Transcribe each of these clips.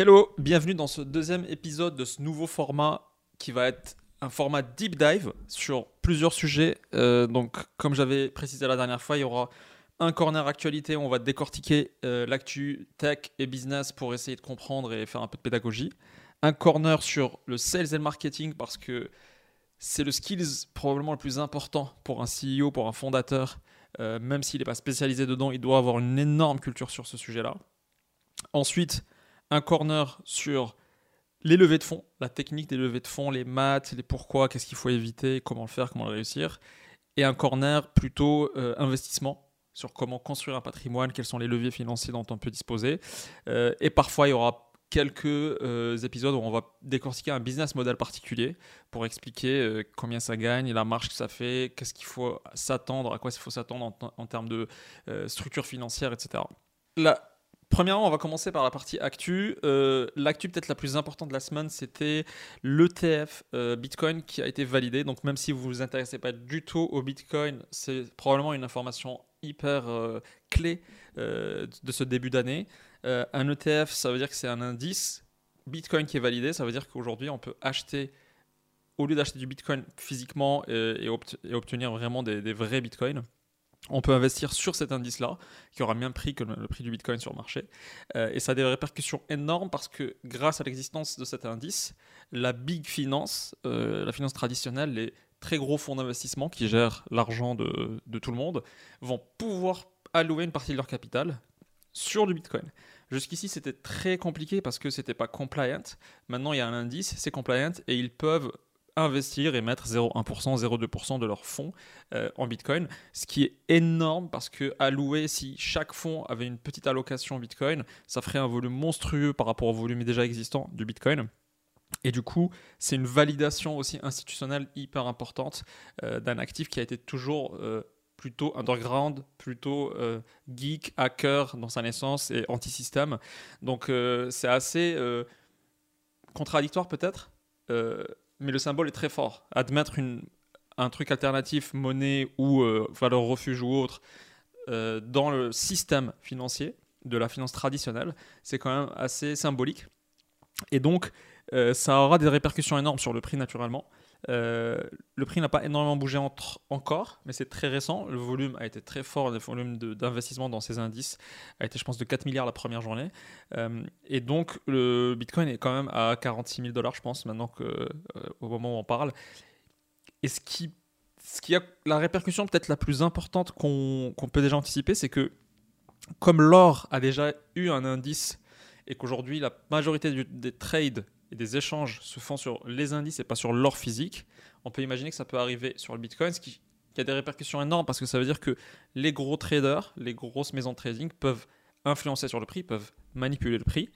Hello, bienvenue dans ce deuxième épisode de ce nouveau format qui va être un format deep dive sur plusieurs sujets. Euh, donc, comme j'avais précisé la dernière fois, il y aura un corner actualité où on va décortiquer euh, l'actu tech et business pour essayer de comprendre et faire un peu de pédagogie. Un corner sur le sales et le marketing parce que c'est le skills probablement le plus important pour un CEO, pour un fondateur. Euh, même s'il n'est pas spécialisé dedans, il doit avoir une énorme culture sur ce sujet-là. Ensuite, un corner sur les levées de fonds, la technique des levées de fonds, les maths, les pourquoi, qu'est-ce qu'il faut éviter, comment le faire, comment le réussir. Et un corner plutôt euh, investissement sur comment construire un patrimoine, quels sont les leviers financiers dont on peut disposer. Euh, et parfois, il y aura quelques euh, épisodes où on va décortiquer un business model particulier pour expliquer combien ça gagne, la marge que ça fait, qu'est-ce qu'il faut s'attendre, à quoi il faut s'attendre en, termes de structure financière, etc. Premièrement, on va commencer par la partie actu. Euh, l'actu peut-être la plus importante de la semaine, c'était l'ETF euh, Bitcoin qui a été validé. Donc même si vous ne vous intéressez pas du tout au Bitcoin, c'est probablement une information hyper euh, clé de ce début d'année. un ETF, ça veut dire que c'est un indice Bitcoin qui est validé. Ça veut dire qu'aujourd'hui, on peut acheter, au lieu d'acheter du Bitcoin physiquement et, obtenir vraiment des, des vrais Bitcoins, on peut investir sur cet indice-là, qui aura même prix que le prix du Bitcoin sur le marché. Euh, et ça a des répercussions énormes parce que grâce à l'existence de cet indice, la big finance, euh, la finance traditionnelle, les très gros fonds d'investissement qui gèrent l'argent de, tout le monde, vont pouvoir allouer une partie de leur capital sur du Bitcoin. Jusqu'ici, c'était très compliqué parce que c'était pas compliant. Maintenant, il y a un indice, c'est compliant et ils peuvent investir et mettre 0,1%, 0,2% de leurs fonds euh, en Bitcoin, ce qui est énorme parce que allouer, si chaque fonds avait une petite allocation Bitcoin, ça ferait un volume monstrueux par rapport au volume déjà existant du Bitcoin. Et du coup, c'est une validation aussi institutionnelle hyper importante euh, d'un actif qui a été toujours euh, plutôt underground, plutôt geek, hacker dans sa naissance et anti-système. Donc c'est assez contradictoire peut-être mais le symbole est très fort. Admettre une, un truc alternatif, monnaie ou euh, valeur refuge ou autre, euh, dans le système financier de la finance traditionnelle, c'est quand même assez symbolique. Et donc, euh, ça aura des répercussions énormes sur le prix naturellement. Euh, le prix n'a pas énormément bougé encore, mais c'est très récent. Le volume a été très fort, le volume d'investissement dans ces indices a été, je pense, de 4 milliards la première journée. Euh, et donc, le Bitcoin est quand même à 46 000 dollars, je pense, maintenant que, euh, au moment où on parle. Et ce qui, ce qui a la répercussion peut-être la plus importante qu'on peut déjà anticiper, c'est que comme l'or a déjà eu un indice et qu'aujourd'hui la majorité des trades et des échanges se font sur les indices et pas sur l'or physique, on peut imaginer que ça peut arriver sur le Bitcoin, ce qui, a des répercussions énormes parce que ça veut dire que les gros traders, les grosses maisons de trading peuvent influencer sur le prix, peuvent manipuler le prix.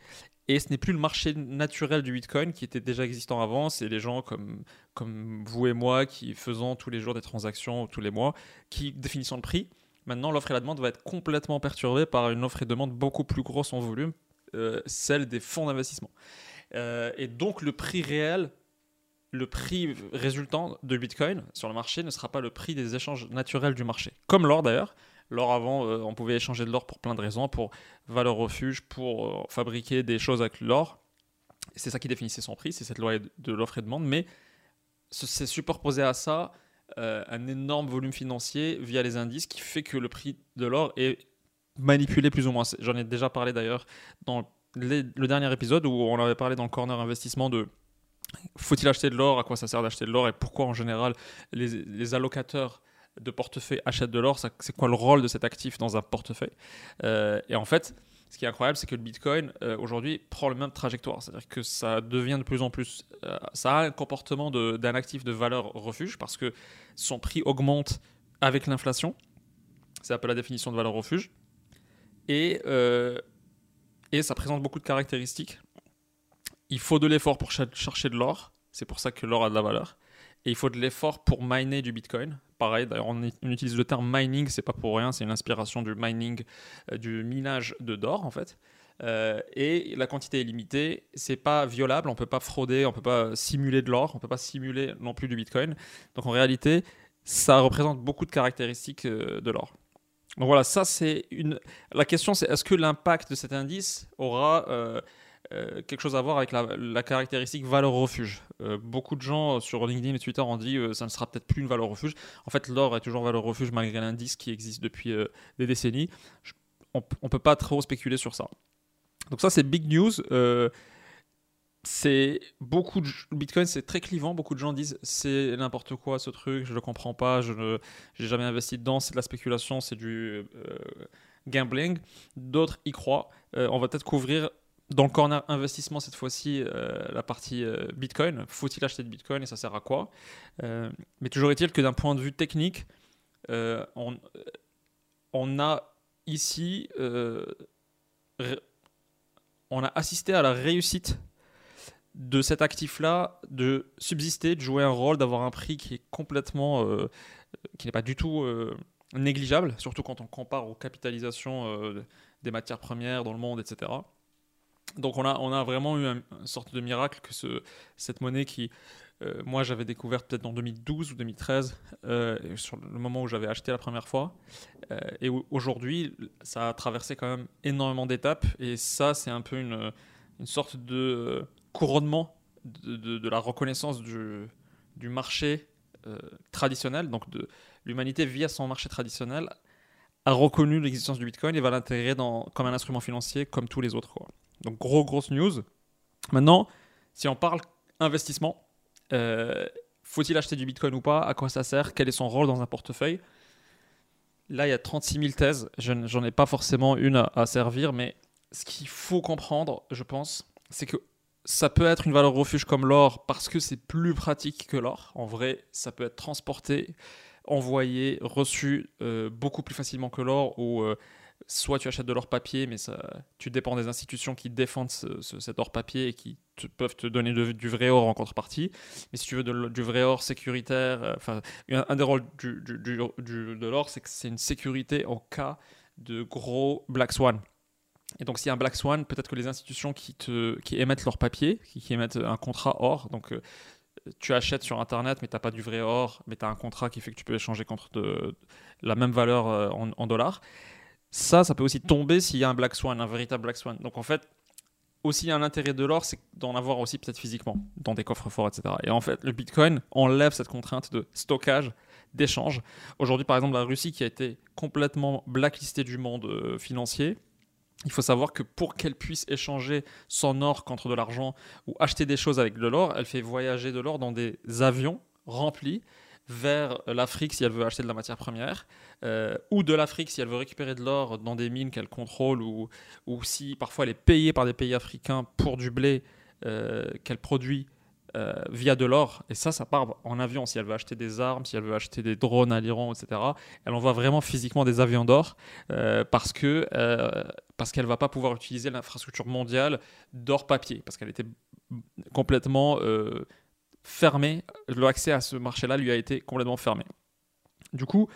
Et ce n'est plus le marché naturel du Bitcoin qui était déjà existant avant, c'est les gens comme, vous et moi qui faisons tous les jours des transactions, tous les mois, qui définissons le prix. Maintenant, l'offre et la demande va être complètement perturbée par une offre et demande beaucoup plus grosse en volume, euh, celle des fonds d'investissement. Euh, et donc le prix réel, le prix résultant de Bitcoin sur le marché ne sera pas le prix des échanges naturels du marché. Comme l'or d'ailleurs. L'or avant, euh, on pouvait échanger de l'or pour plein de raisons, pour valeur refuge, pour euh, fabriquer des choses avec l'or. C'est ça qui définissait son prix, c'est cette loi de l'offre et de demande. Mais c'est superposé à ça un énorme volume financier via les indices qui fait que le prix de l'or est manipulé plus ou moins. J'en ai déjà parlé d'ailleurs dans le dernier épisode où on avait parlé dans le corner investissement de faut-il acheter de l'or, à quoi ça sert d'acheter de l'or et pourquoi en général les, allocateurs de portefeuille achètent de l'or, c'est quoi le rôle de cet actif dans un portefeuille. Euh, et en fait, ce qui est incroyable, c'est que le Bitcoin euh, aujourd'hui prend le même trajectoire, c'est-à-dire que ça devient de plus en plus, euh, ça a un comportement d'un actif de valeur refuge parce que son prix augmente avec l'inflation, c'est un peu la définition de valeur refuge, et et ça présente beaucoup de caractéristiques. Il faut de l'effort pour chercher de l'or, c'est pour ça que l'or a de la valeur. Et il faut de l'effort pour miner du Bitcoin. Pareil, d'ailleurs, on, utilise le terme mining, c'est pas pour rien, c'est une inspiration du mining, euh, du minage de d'or en fait. Euh, et la quantité est limitée, c'est pas violable, on peut pas frauder, on peut pas simuler de l'or, on peut pas simuler non plus du Bitcoin. Donc en réalité, ça représente beaucoup de caractéristiques euh, de l'or. Donc voilà, ça c'est une. La question c'est est-ce que l'impact de cet indice aura euh, euh, quelque chose à voir avec la, caractéristique valeur refuge? Euh, beaucoup de gens sur LinkedIn et Twitter ont dit ça ne sera peut-être plus une valeur refuge. En fait, l'or est toujours valeur refuge malgré l'indice qui existe depuis des décennies. on ne peut pas trop spéculer sur ça. Donc ça, c'est big news c'est beaucoup de Bitcoin, c'est très clivant. Beaucoup de gens disent c'est n'importe quoi ce truc, je le comprends pas, je n'ai jamais investi dedans, c'est de la spéculation, c'est du euh, gambling. D'autres y croient. Euh, on va peut-être couvrir dans le corner investissement cette fois-ci euh, la partie Bitcoin. Faut-il acheter de Bitcoin et ça sert à quoi? Mais toujours est-il que d'un point de vue technique, on, on, a ici on a assisté à la réussite de cet actif-là de subsister, de jouer un rôle, d'avoir un prix qui est complètement, euh, qui n'est pas du tout euh, négligeable, surtout quand on compare aux capitalisations euh, des matières premières dans le monde, etc. Donc on a, on a vraiment eu une sorte de miracle que ce, cette monnaie qui, moi j'avais découverte peut-être en 2012 ou 2013, sur le moment où j'avais acheté la première fois, et aujourd'hui ça a traversé quand même énormément d'étapes, et ça c'est un peu une, une sorte de couronnement de, la reconnaissance du, marché euh, traditionnel, donc de l'humanité via son marché traditionnel, a reconnu l'existence du Bitcoin et va l'intégrer comme un instrument financier comme tous les autres. Donc gros, grosse news. Maintenant, si on parle investissement, euh, faut-il acheter du Bitcoin ou pas? À quoi ça sert? Quel est son rôle dans un portefeuille? Là, il y a 36 000 thèses. J'en ai pas forcément une à servir, mais ce qu'il faut comprendre, je pense, c'est que ça peut être une valeur refuge comme l'or parce que c'est plus pratique que l'or. En vrai, ça peut être transporté, envoyé, reçu euh, beaucoup plus facilement que l'or ou euh, soit tu achètes de l'or papier, mais tu dépends des institutions qui défendent cet or papier et qui peuvent te donner du vrai or en contrepartie. Mais si tu veux du vrai or sécuritaire, euh, enfin, un, des rôles de l'or, c'est que c'est une sécurité en cas de gros black swan. Et donc, s'il y a un Black Swan, peut-être que les institutions qui, te, qui émettent leur papier, qui, émettent un contrat or, donc euh, tu achètes sur Internet, mais tu n'as pas du vrai or, mais tu as un contrat qui fait que tu peux échanger contre la même valeur euh, en, dollars. Ça, ça peut aussi tomber s'il y a un Black Swan, un véritable Black Swan. Donc, en fait, aussi un intérêt de l'or, c'est d'en avoir aussi peut-être physiquement, dans des coffres forts, etc. Et en fait, le Bitcoin enlève cette contrainte de stockage, d'échange. Aujourd'hui, par exemple, la Russie qui a été complètement blacklistée du monde euh, financier, il faut savoir que pour qu'elle puisse échanger son or contre de l'argent ou acheter des choses avec de l'or, elle fait voyager de l'or dans des avions remplis vers l'Afrique si elle veut acheter de la matière première, euh, ou de l'Afrique si elle veut récupérer de l'or dans des mines qu'elle contrôle, ou, ou si parfois elle est payée par des pays africains pour du blé euh, qu'elle produit euh, via de l'or. Et ça, ça part en avion. Si elle veut acheter des armes, si elle veut acheter des drones à l'Iran, etc., elle envoie vraiment physiquement des avions d'or euh, parce que euh, parce qu'elle va pas pouvoir utiliser l'infrastructure mondiale d'or papier parce qu'elle était complètement fermée. L'accès à ce marché-là lui a été complètement fermé. Du coup,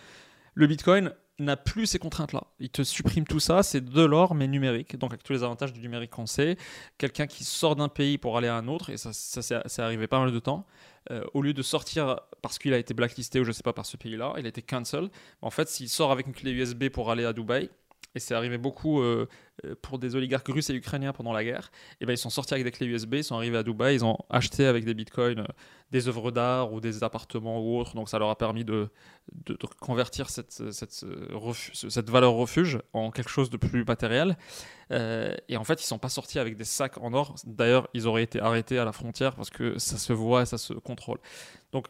le Bitcoin n'a plus ces contraintes-là. Il te supprime tout ça, c'est de l'or mais numérique, donc avec tous les avantages du numérique qu'on sait. Quelqu'un qui sort d'un pays pour aller à un autre, et ça, ça c'est arrivé pas mal de temps, euh, au lieu de sortir parce qu'il a été blacklisté ou je sais pas par ce pays-là, il a été cancel. En fait, s'il sort avec une clé USB pour aller à Dubaï, et c'est arrivé beaucoup euh, euh, pour des oligarques russes et ukrainiens pendant la guerre, et ben ils sont sortis avec des clés USB, ils sont arrivés à Dubaï, ils ont acheté avec des bitcoins euh, des œuvres d'art ou des appartements ou autres, donc ça leur a permis de, convertir cette, valeur refuge en quelque chose de plus matériel. et en fait, ils sont pas sortis avec des sacs en or. D'ailleurs, ils auraient été arrêtés à la frontière parce que ça se voit, ça se contrôle. Donc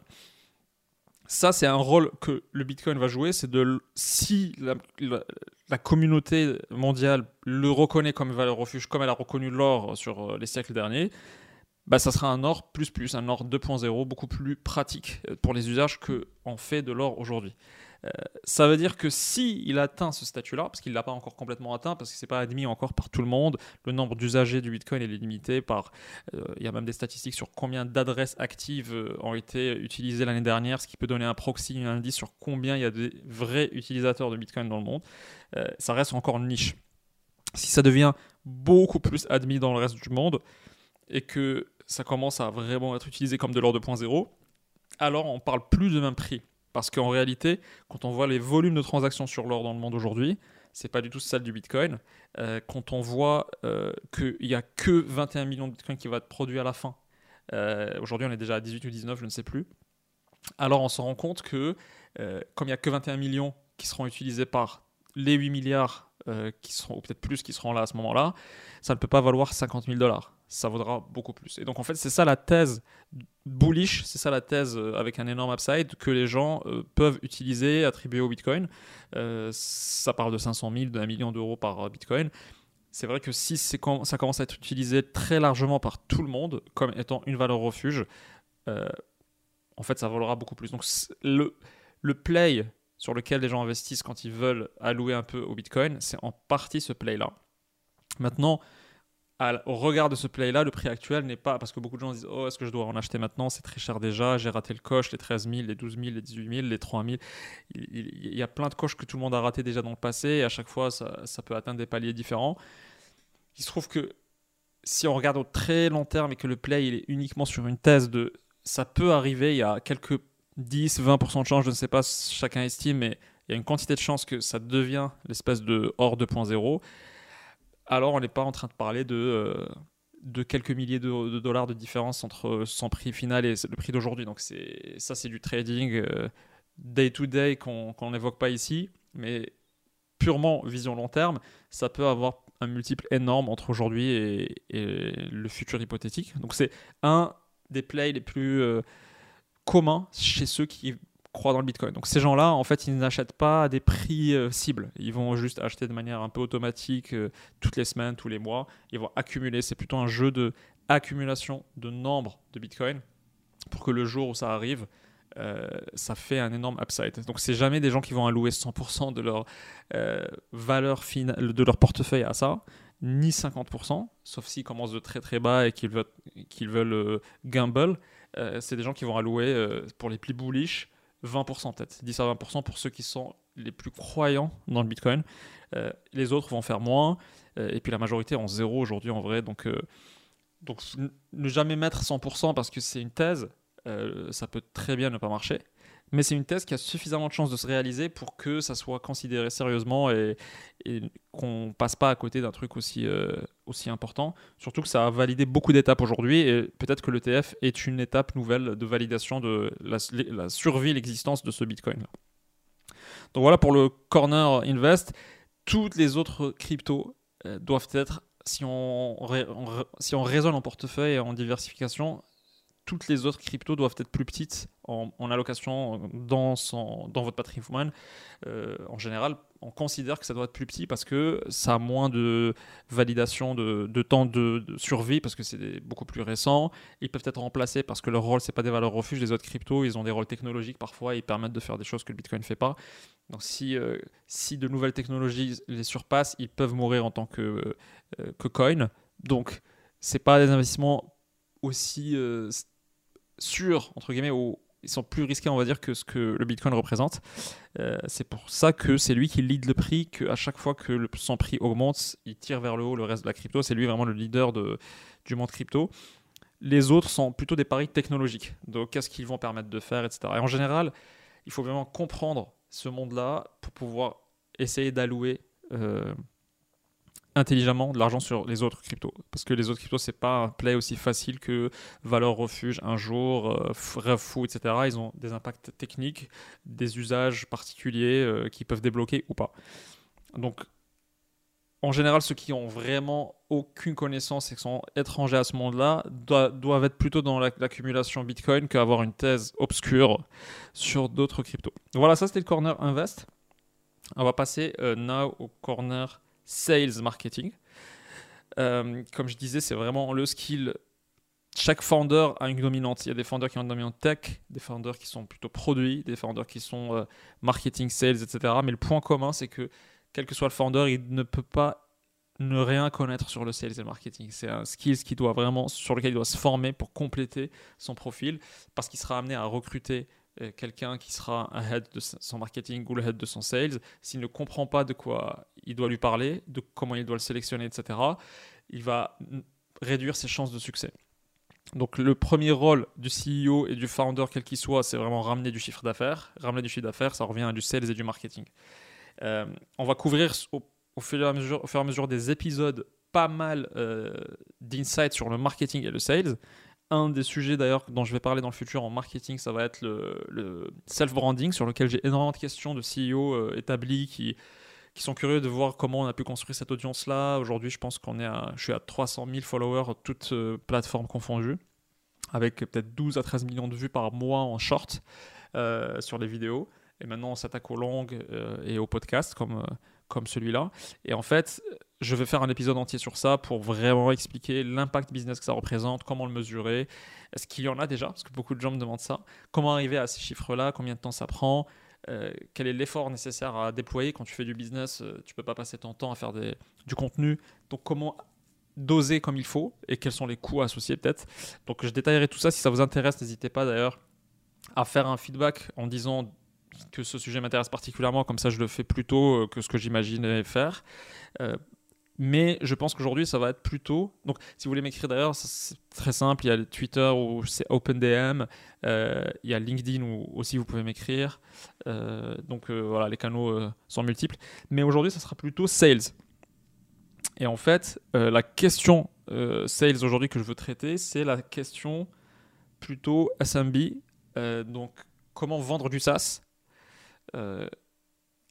ça, c'est un rôle que le Bitcoin va jouer, c'est de si la, communauté mondiale le reconnaît comme valeur refuge, comme elle a reconnu l'or sur euh, les siècles derniers, bah, ça sera un or plus plus, un or 2.0, beaucoup plus pratique euh, pour les usages que en fait de l'or aujourd'hui. Euh, ça veut dire que si il atteint ce statut-là, parce qu'il ne l'a pas encore complètement atteint, parce que c'est pas admis encore par tout le monde, le nombre d'usagers du Bitcoin est limité par. Euh, il y a même des statistiques sur combien d'adresses actives euh, ont été utilisées l'année dernière, ce qui peut donner un proxy, un indice sur combien il y a de vrais utilisateurs de Bitcoin dans le monde. ça reste encore une niche. Si ça devient beaucoup plus admis dans le reste du monde et que ça commence à vraiment être utilisé comme de l'or 2.0, alors on parle plus de même prix. Parce qu'en réalité, quand on voit les volumes de transactions sur l'or dans le monde aujourd'hui, c'est pas du tout celle du Bitcoin. Euh, quand on voit euh, qu'il n'y a que 21 millions de Bitcoin qui vont être produits à la fin, euh, aujourd'hui on est déjà à 18 ou 19, je ne sais plus, alors on se rend compte que comme il n'y a que 21 millions qui seront utilisés par les 8 milliards qui seront, ou peut-être plus qui seront là à ce moment-là, ça ne peut pas valoir 50 000 dollars ça vaudra beaucoup plus. Et donc en fait, c'est ça la thèse bullish, c'est ça la thèse euh, avec un énorme upside que les gens euh, peuvent utiliser, attribuer au Bitcoin. Euh, ça parle de 500 000, d'un million d'euros par Bitcoin. C'est vrai que si ça commence à être utilisé très largement par tout le monde comme étant une valeur refuge, en fait, ça vaudra beaucoup plus. Donc le play sur lequel les gens investissent quand ils veulent allouer un peu au Bitcoin, c'est en partie ce play-là. Maintenant, au regard de ce play-là, le prix actuel n'est pas. Parce que beaucoup de gens disent Oh, est-ce que je dois en acheter maintenant? C'est très cher déjà. J'ai raté le coche, les 13 000, les 12 000, les 18 000, les 3 000. Il, y a plein de coches que tout le monde a raté déjà dans le passé. Et à chaque fois, ça, peut atteindre des paliers différents. Il se trouve que si on regarde au très long terme et que le play il est uniquement sur une thèse de ça peut arriver, il y a quelques 10, 20% de chance, je ne sais pas, chacun estime, mais il y a une quantité de chances que ça devient l'espèce de hors 2.0 alors on n'est pas en train de parler de, euh, de quelques milliers de, dollars de différence entre son prix final et le prix d'aujourd'hui. Donc ça, c'est du trading euh, day to day qu'on n'évoque pas ici, mais purement vision long terme, ça peut avoir un multiple énorme entre aujourd'hui et, le futur hypothétique. Donc c'est un des plays les plus euh, communs chez ceux qui croient dans le Bitcoin. Donc ces gens-là, en fait, ils n'achètent pas à des prix euh, cibles. Ils vont juste acheter de manière un peu automatique euh, toutes les semaines, tous les mois. Ils vont accumuler. C'est plutôt un jeu de accumulation de nombre de Bitcoin pour que le jour où ça arrive, euh, ça fait un énorme upside. Donc c'est jamais des gens qui vont allouer 100% de leur valeur finale, de leur portefeuille à ça, ni 50%, sauf s'ils commencent de très très bas et qu'ils veulent, qu'ils veulent gamble. c'est des gens qui vont allouer pour les plus bullish 20% peut-être, 10 à 20% pour ceux qui sont les plus croyants dans le Bitcoin. Euh, les autres vont faire moins, euh, et puis la majorité en zéro aujourd'hui en vrai. Donc, euh, donc ne jamais mettre 100% parce que c'est une thèse, ça peut très bien ne pas marcher mais c'est une thèse qui a suffisamment de chances de se réaliser pour que ça soit considéré sérieusement et, qu'on passe pas à côté d'un truc aussi, euh, aussi important. Surtout que ça a validé beaucoup d'étapes aujourd'hui et peut-être que l'ETF est une étape nouvelle de validation de la, survie, l'existence de ce Bitcoin. Donc voilà pour le Corner Invest. Toutes les autres cryptos euh, doivent être, si on, si on raisonne en portefeuille et en diversification, toutes les autres cryptos doivent être plus petites en, allocation dans, son, dans votre patrimoine. Euh, en général, on considère que ça doit être plus petit parce que ça a moins de validation, de, temps de, survie, parce que c'est beaucoup plus récent. Ils peuvent être remplacés parce que leur rôle, c'est pas des valeurs refuges. Les autres cryptos, ils ont des rôles technologiques parfois, ils permettent de faire des choses que le Bitcoin ne fait pas. Donc si, euh, si de nouvelles technologies les surpassent, ils peuvent mourir en tant que, euh, que coin. Donc, c'est pas des investissements aussi sûrs, entre guillemets, ou ils sont plus risqués, on va dire, que ce que le Bitcoin représente. Euh, c'est pour ça que c'est lui qui lead le prix, qu'à chaque fois que le, son prix augmente, il tire vers le haut le reste de la crypto. C'est lui vraiment le leader de, du monde crypto. Les autres sont plutôt des paris technologiques. Donc, qu'est-ce qu'ils vont permettre de faire, etc. Et en général, il faut vraiment comprendre ce monde-là pour pouvoir essayer d'allouer euh, intelligemment de l'argent sur les autres cryptos. Parce que les autres cryptos, c'est pas un play aussi facile que valeur refuge un jour, euh, fou, etc. Ils ont des impacts techniques, des usages particuliers euh, qui peuvent débloquer ou pas. Donc, en général, ceux qui ont vraiment aucune connaissance et qui sont étrangers à ce monde-là doivent, être plutôt dans l'accumulation Bitcoin qu'avoir une thèse obscure sur d'autres cryptos. Voilà, ça c'était le corner invest. On va passer euh, now au corner sales marketing. Euh, comme je disais, c'est vraiment le skill. Chaque founder a une dominante. Il y a des founders qui ont une dominante tech, des founders qui sont plutôt produits, des founders qui sont euh, marketing, sales, etc. Mais le point commun, c'est que quel que soit le founder, il ne peut pas ne rien connaître sur le sales et le marketing. C'est un skill qui doit vraiment, sur lequel il doit se former pour compléter son profil, parce qu'il sera amené à recruter quelqu'un qui sera un head de son marketing ou le head de son sales, s'il ne comprend pas de quoi il doit lui parler, de comment il doit le sélectionner, etc., il va réduire ses chances de succès. Donc le premier rôle du CEO et du founder, quel qu'il soit, c'est vraiment ramener du chiffre d'affaires. Ramener du chiffre d'affaires, ça revient à du sales et du marketing. on va couvrir au, fur et à mesure, au fur et à mesure des épisodes pas mal d'insights sur le marketing et le sales. Un des sujets d'ailleurs dont je vais parler dans le futur en marketing, ça va être le, self-branding, sur lequel j'ai énormément de questions de CEO euh, établis qui, qui sont curieux de voir comment on a pu construire cette audience-là. Aujourd'hui, je pense qu'on est à, je suis à 300 000 followers, toutes euh, plateformes confondues, avec peut-être 12 à 13 millions de vues par mois en short euh, sur les vidéos. Et maintenant, on s'attaque aux longues et aux podcasts comme, comme celui-là. Et en fait, je vais faire un épisode entier sur ça pour vraiment expliquer l'impact business que ça représente, comment le mesurer. Est-ce qu'il y en a déjà? Parce que beaucoup de gens me demandent ça. Comment arriver à ces chiffres-là? Combien de temps ça prend? Euh, Quel est l'effort nécessaire à déployer? Quand tu fais du business euh, Tu peux pas passer ton temps à faire du contenu. Donc comment doser comme il faut et quels sont les coûts associés peut-être? Donc je détaillerai tout ça. Si ça vous intéresse, n'hésitez pas d'ailleurs à faire un feedback en disant que ce sujet m'intéresse particulièrement, comme ça je le fais plus tôt euh, que ce que j'imaginais faire. Mais je pense qu'aujourd'hui, ça va être plutôt. Donc, si vous voulez m'écrire d'ailleurs, c'est très simple. Il y a Twitter où c'est OpenDM. Euh, il y a LinkedIn où aussi vous pouvez m'écrire. Euh, donc, euh, voilà, les canaux sont multiples. Mais aujourd'hui, ça sera plutôt sales. Et en fait, la question sales aujourd'hui que je veux traiter, c'est la question plutôt SMB. donc, comment vendre du SaaS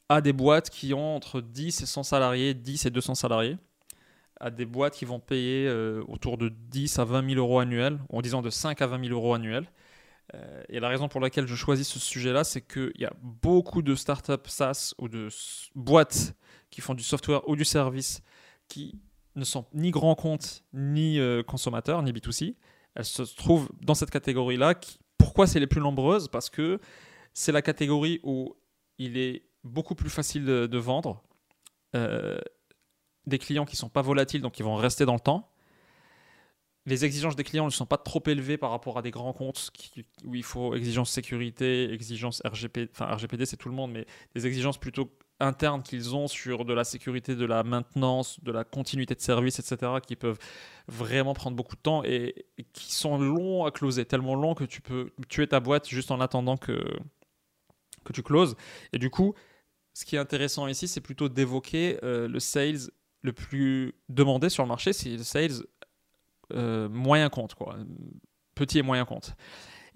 à des boîtes qui ont entre 10 et 100 salariés, 10 et 200 salariés, à des boîtes qui vont payer euh, autour de 10 à 20 000 euros annuels, en disant de 5 à 20 000 euros annuels. Euh, et la raison pour laquelle je choisis ce sujet-là, c'est qu'il y a beaucoup de startups SaaS ou de boîtes qui font du software ou du service qui ne sont ni grands comptes, ni euh, consommateurs, ni B2C. Elles se trouvent dans cette catégorie-là. Pourquoi c'est les plus nombreuses? Parce que c'est la catégorie où il est beaucoup plus facile de, vendre. Euh, des clients qui ne sont pas volatiles, donc qui vont rester dans le temps. Les exigences des clients ne sont pas trop élevées par rapport à des grands comptes où il faut exigences sécurité, exigences RGPD, enfin RGPD c'est tout le monde, mais des exigences plutôt internes qu'ils ont sur de la sécurité, de la maintenance, de la continuité de service, etc., qui peuvent vraiment prendre beaucoup de temps et, qui sont longs à closer, tellement longs que tu peux tuer ta boîte juste en attendant que, que tu closes. Et du coup, ce qui est intéressant ici, c'est plutôt d'évoquer euh, le sales le plus demandé sur le marché, c'est le sales euh, moyen compte, quoi. petit et moyen compte.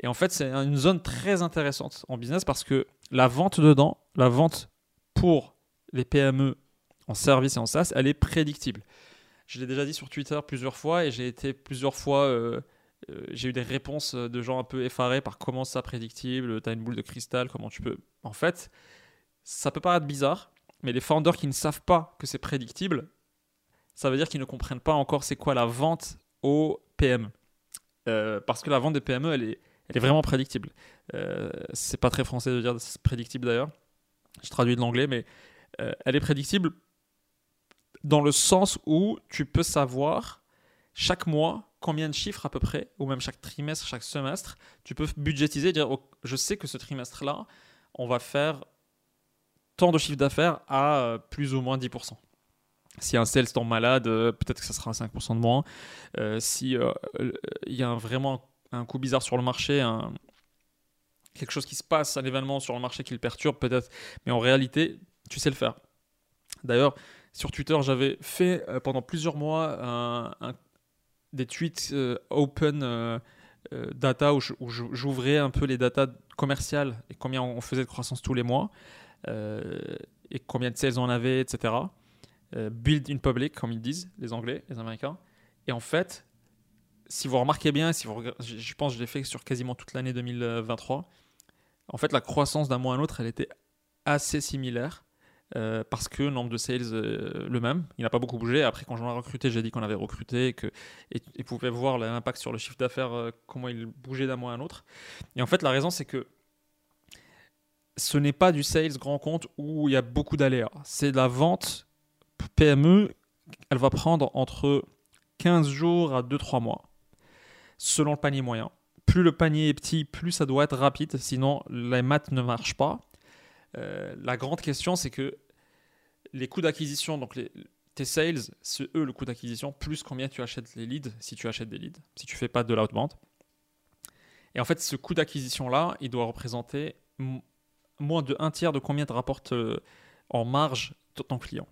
Et en fait, c'est une zone très intéressante en business parce que la vente dedans, la vente pour les PME en service et en SaaS, elle est prédictible. Je l'ai déjà dit sur Twitter plusieurs fois et j'ai été plusieurs fois euh, j'ai eu des réponses de gens un peu effarés par comment ça prédictible, t'as une boule de cristal, comment tu peux. En fait, ça peut paraître bizarre, mais les founders qui ne savent pas que c'est prédictible, ça veut dire qu'ils ne comprennent pas encore c'est quoi la vente au PME. Euh, parce que la vente des PME, elle est, elle est vraiment prédictible. Euh, c'est pas très français de dire prédictible d'ailleurs. Je traduis de l'anglais, mais euh, elle est prédictible dans le sens où tu peux savoir chaque mois combien de chiffres à peu près, ou même chaque trimestre, chaque semestre, tu peux budgétiser, dire oh, je sais que ce trimestre-là, on va faire tant de chiffre d'affaires à euh, plus ou moins 10%. Si un sales tombe malade, euh, peut-être que ça sera 5% de moins. Euh, si il y a vraiment un coup bizarre sur le marché, quelque chose qui se passe, un événement sur le marché qui le perturbe peut-être, mais en réalité, tu sais le faire. D'ailleurs, sur Twitter, j'avais fait pendant plusieurs mois des tweets euh, open euh, euh, data où j'ouvrais un peu les datas commerciales et combien on faisait de croissance tous les mois et combien de sales on avait, etc. build in public, comme ils disent les Anglais, les Américains. Et en fait, si vous remarquez bien, si je pense que je l'ai fait sur quasiment toute l'année 2023, en fait, la croissance d'un mois à l'autre, elle était assez similaire. Euh, parce que nombre de sales euh, le même, il n'a pas beaucoup bougé. Après, quand j'en ai recruté, j'ai dit qu'on avait recruté et que et, pouvait voir l'impact sur le chiffre d'affaires, euh, comment il bougeait d'un mois à un autre. Et en fait, la raison, c'est que ce n'est pas du sales grand compte où il y a beaucoup d'aléas. C'est de la vente PME, elle va prendre entre 15 jours à 2-3 mois, selon le panier moyen. Plus le panier est petit, plus ça doit être rapide, sinon les maths ne marchent pas. la grande question, c'est que les coûts d'acquisition, donc tes sales, c'est eux le coût d'acquisition, plus combien tu achètes les leads, si tu achètes des leads, si tu fais pas de l'outbound. Et en fait, ce coût d'acquisition-là, il doit représenter moins de un tiers de combien te rapporte euh, en marge ton client.